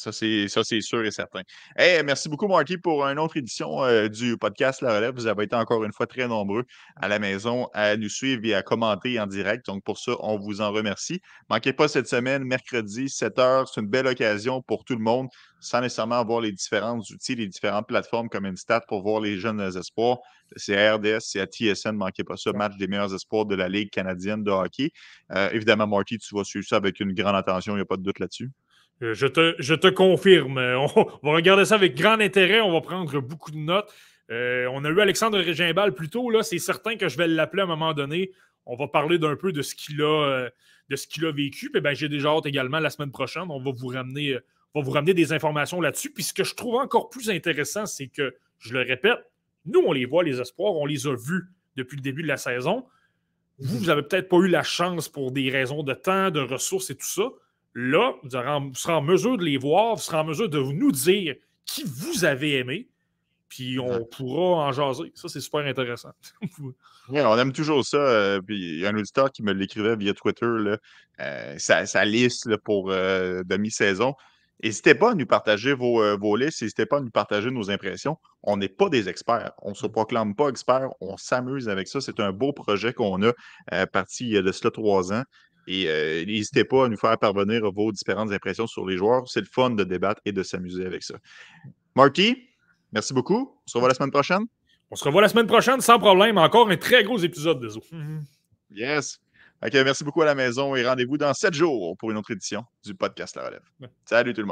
Ça, c'est sûr et certain. Hey, merci beaucoup, Marty, pour une autre édition euh, du podcast La Relève. Vous avez été encore une fois très nombreux à la maison à nous suivre et à commenter en direct. Donc, pour ça, on vous en remercie. Manquez pas cette semaine, mercredi, 7 h. C'est une belle occasion pour tout le monde, sans nécessairement avoir les différents outils, les différentes plateformes comme Instat pour voir les jeunes espoirs. C'est à RDS, c'est à TSN, manquez pas ça, match des meilleurs espoirs de la Ligue canadienne de hockey. Euh, évidemment, Marty, tu vas suivre ça avec une grande attention, il n'y a pas de doute là-dessus. Euh, je te, je te confirme. On, va regarder ça avec grand intérêt. On va prendre beaucoup de notes. Euh, on a eu Alexandre Régimbal plus tôt. C'est certain que je vais l'appeler à un moment donné. On va parler d'un peu de ce qu'il a, euh, de ce qu'il a vécu. ben, j'ai déjà hâte également la semaine prochaine. On va vous ramener, va vous ramener des informations là-dessus. Puis ce que je trouve encore plus intéressant, c'est que, je le répète, nous, on les voit, les espoirs, on les a vus depuis le début de la saison. Vous, vous n'avez peut-être pas eu la chance pour des raisons de temps, de ressources et tout ça. Là, vous, serez en mesure de les voir, vous serez en mesure de nous dire qui vous avez aimé, puis on pourra en jaser. Ça, c'est super intéressant. on aime toujours ça. Euh, puis il y a un auditeur qui me l'écrivait via Twitter, là, euh, sa, liste pour euh, demi-saison. N'hésitez pas à nous partager vos, vos listes, n'hésitez pas à nous partager nos impressions. On n'est pas des experts, on ne se proclame pas experts, on s'amuse avec ça. C'est un beau projet qu'on a parti il y a de cela trois ans. Et euh, n'hésitez pas à nous faire parvenir vos différentes impressions sur les joueurs. C'est le fun de débattre et de s'amuser avec ça. Marty, merci beaucoup. On se revoit la semaine prochaine. On se revoit la semaine prochaine sans problème. Encore un très gros épisode de Zo. Yes. merci beaucoup à la maison et rendez-vous dans sept jours pour une autre édition du podcast La Relève. Salut tout le monde.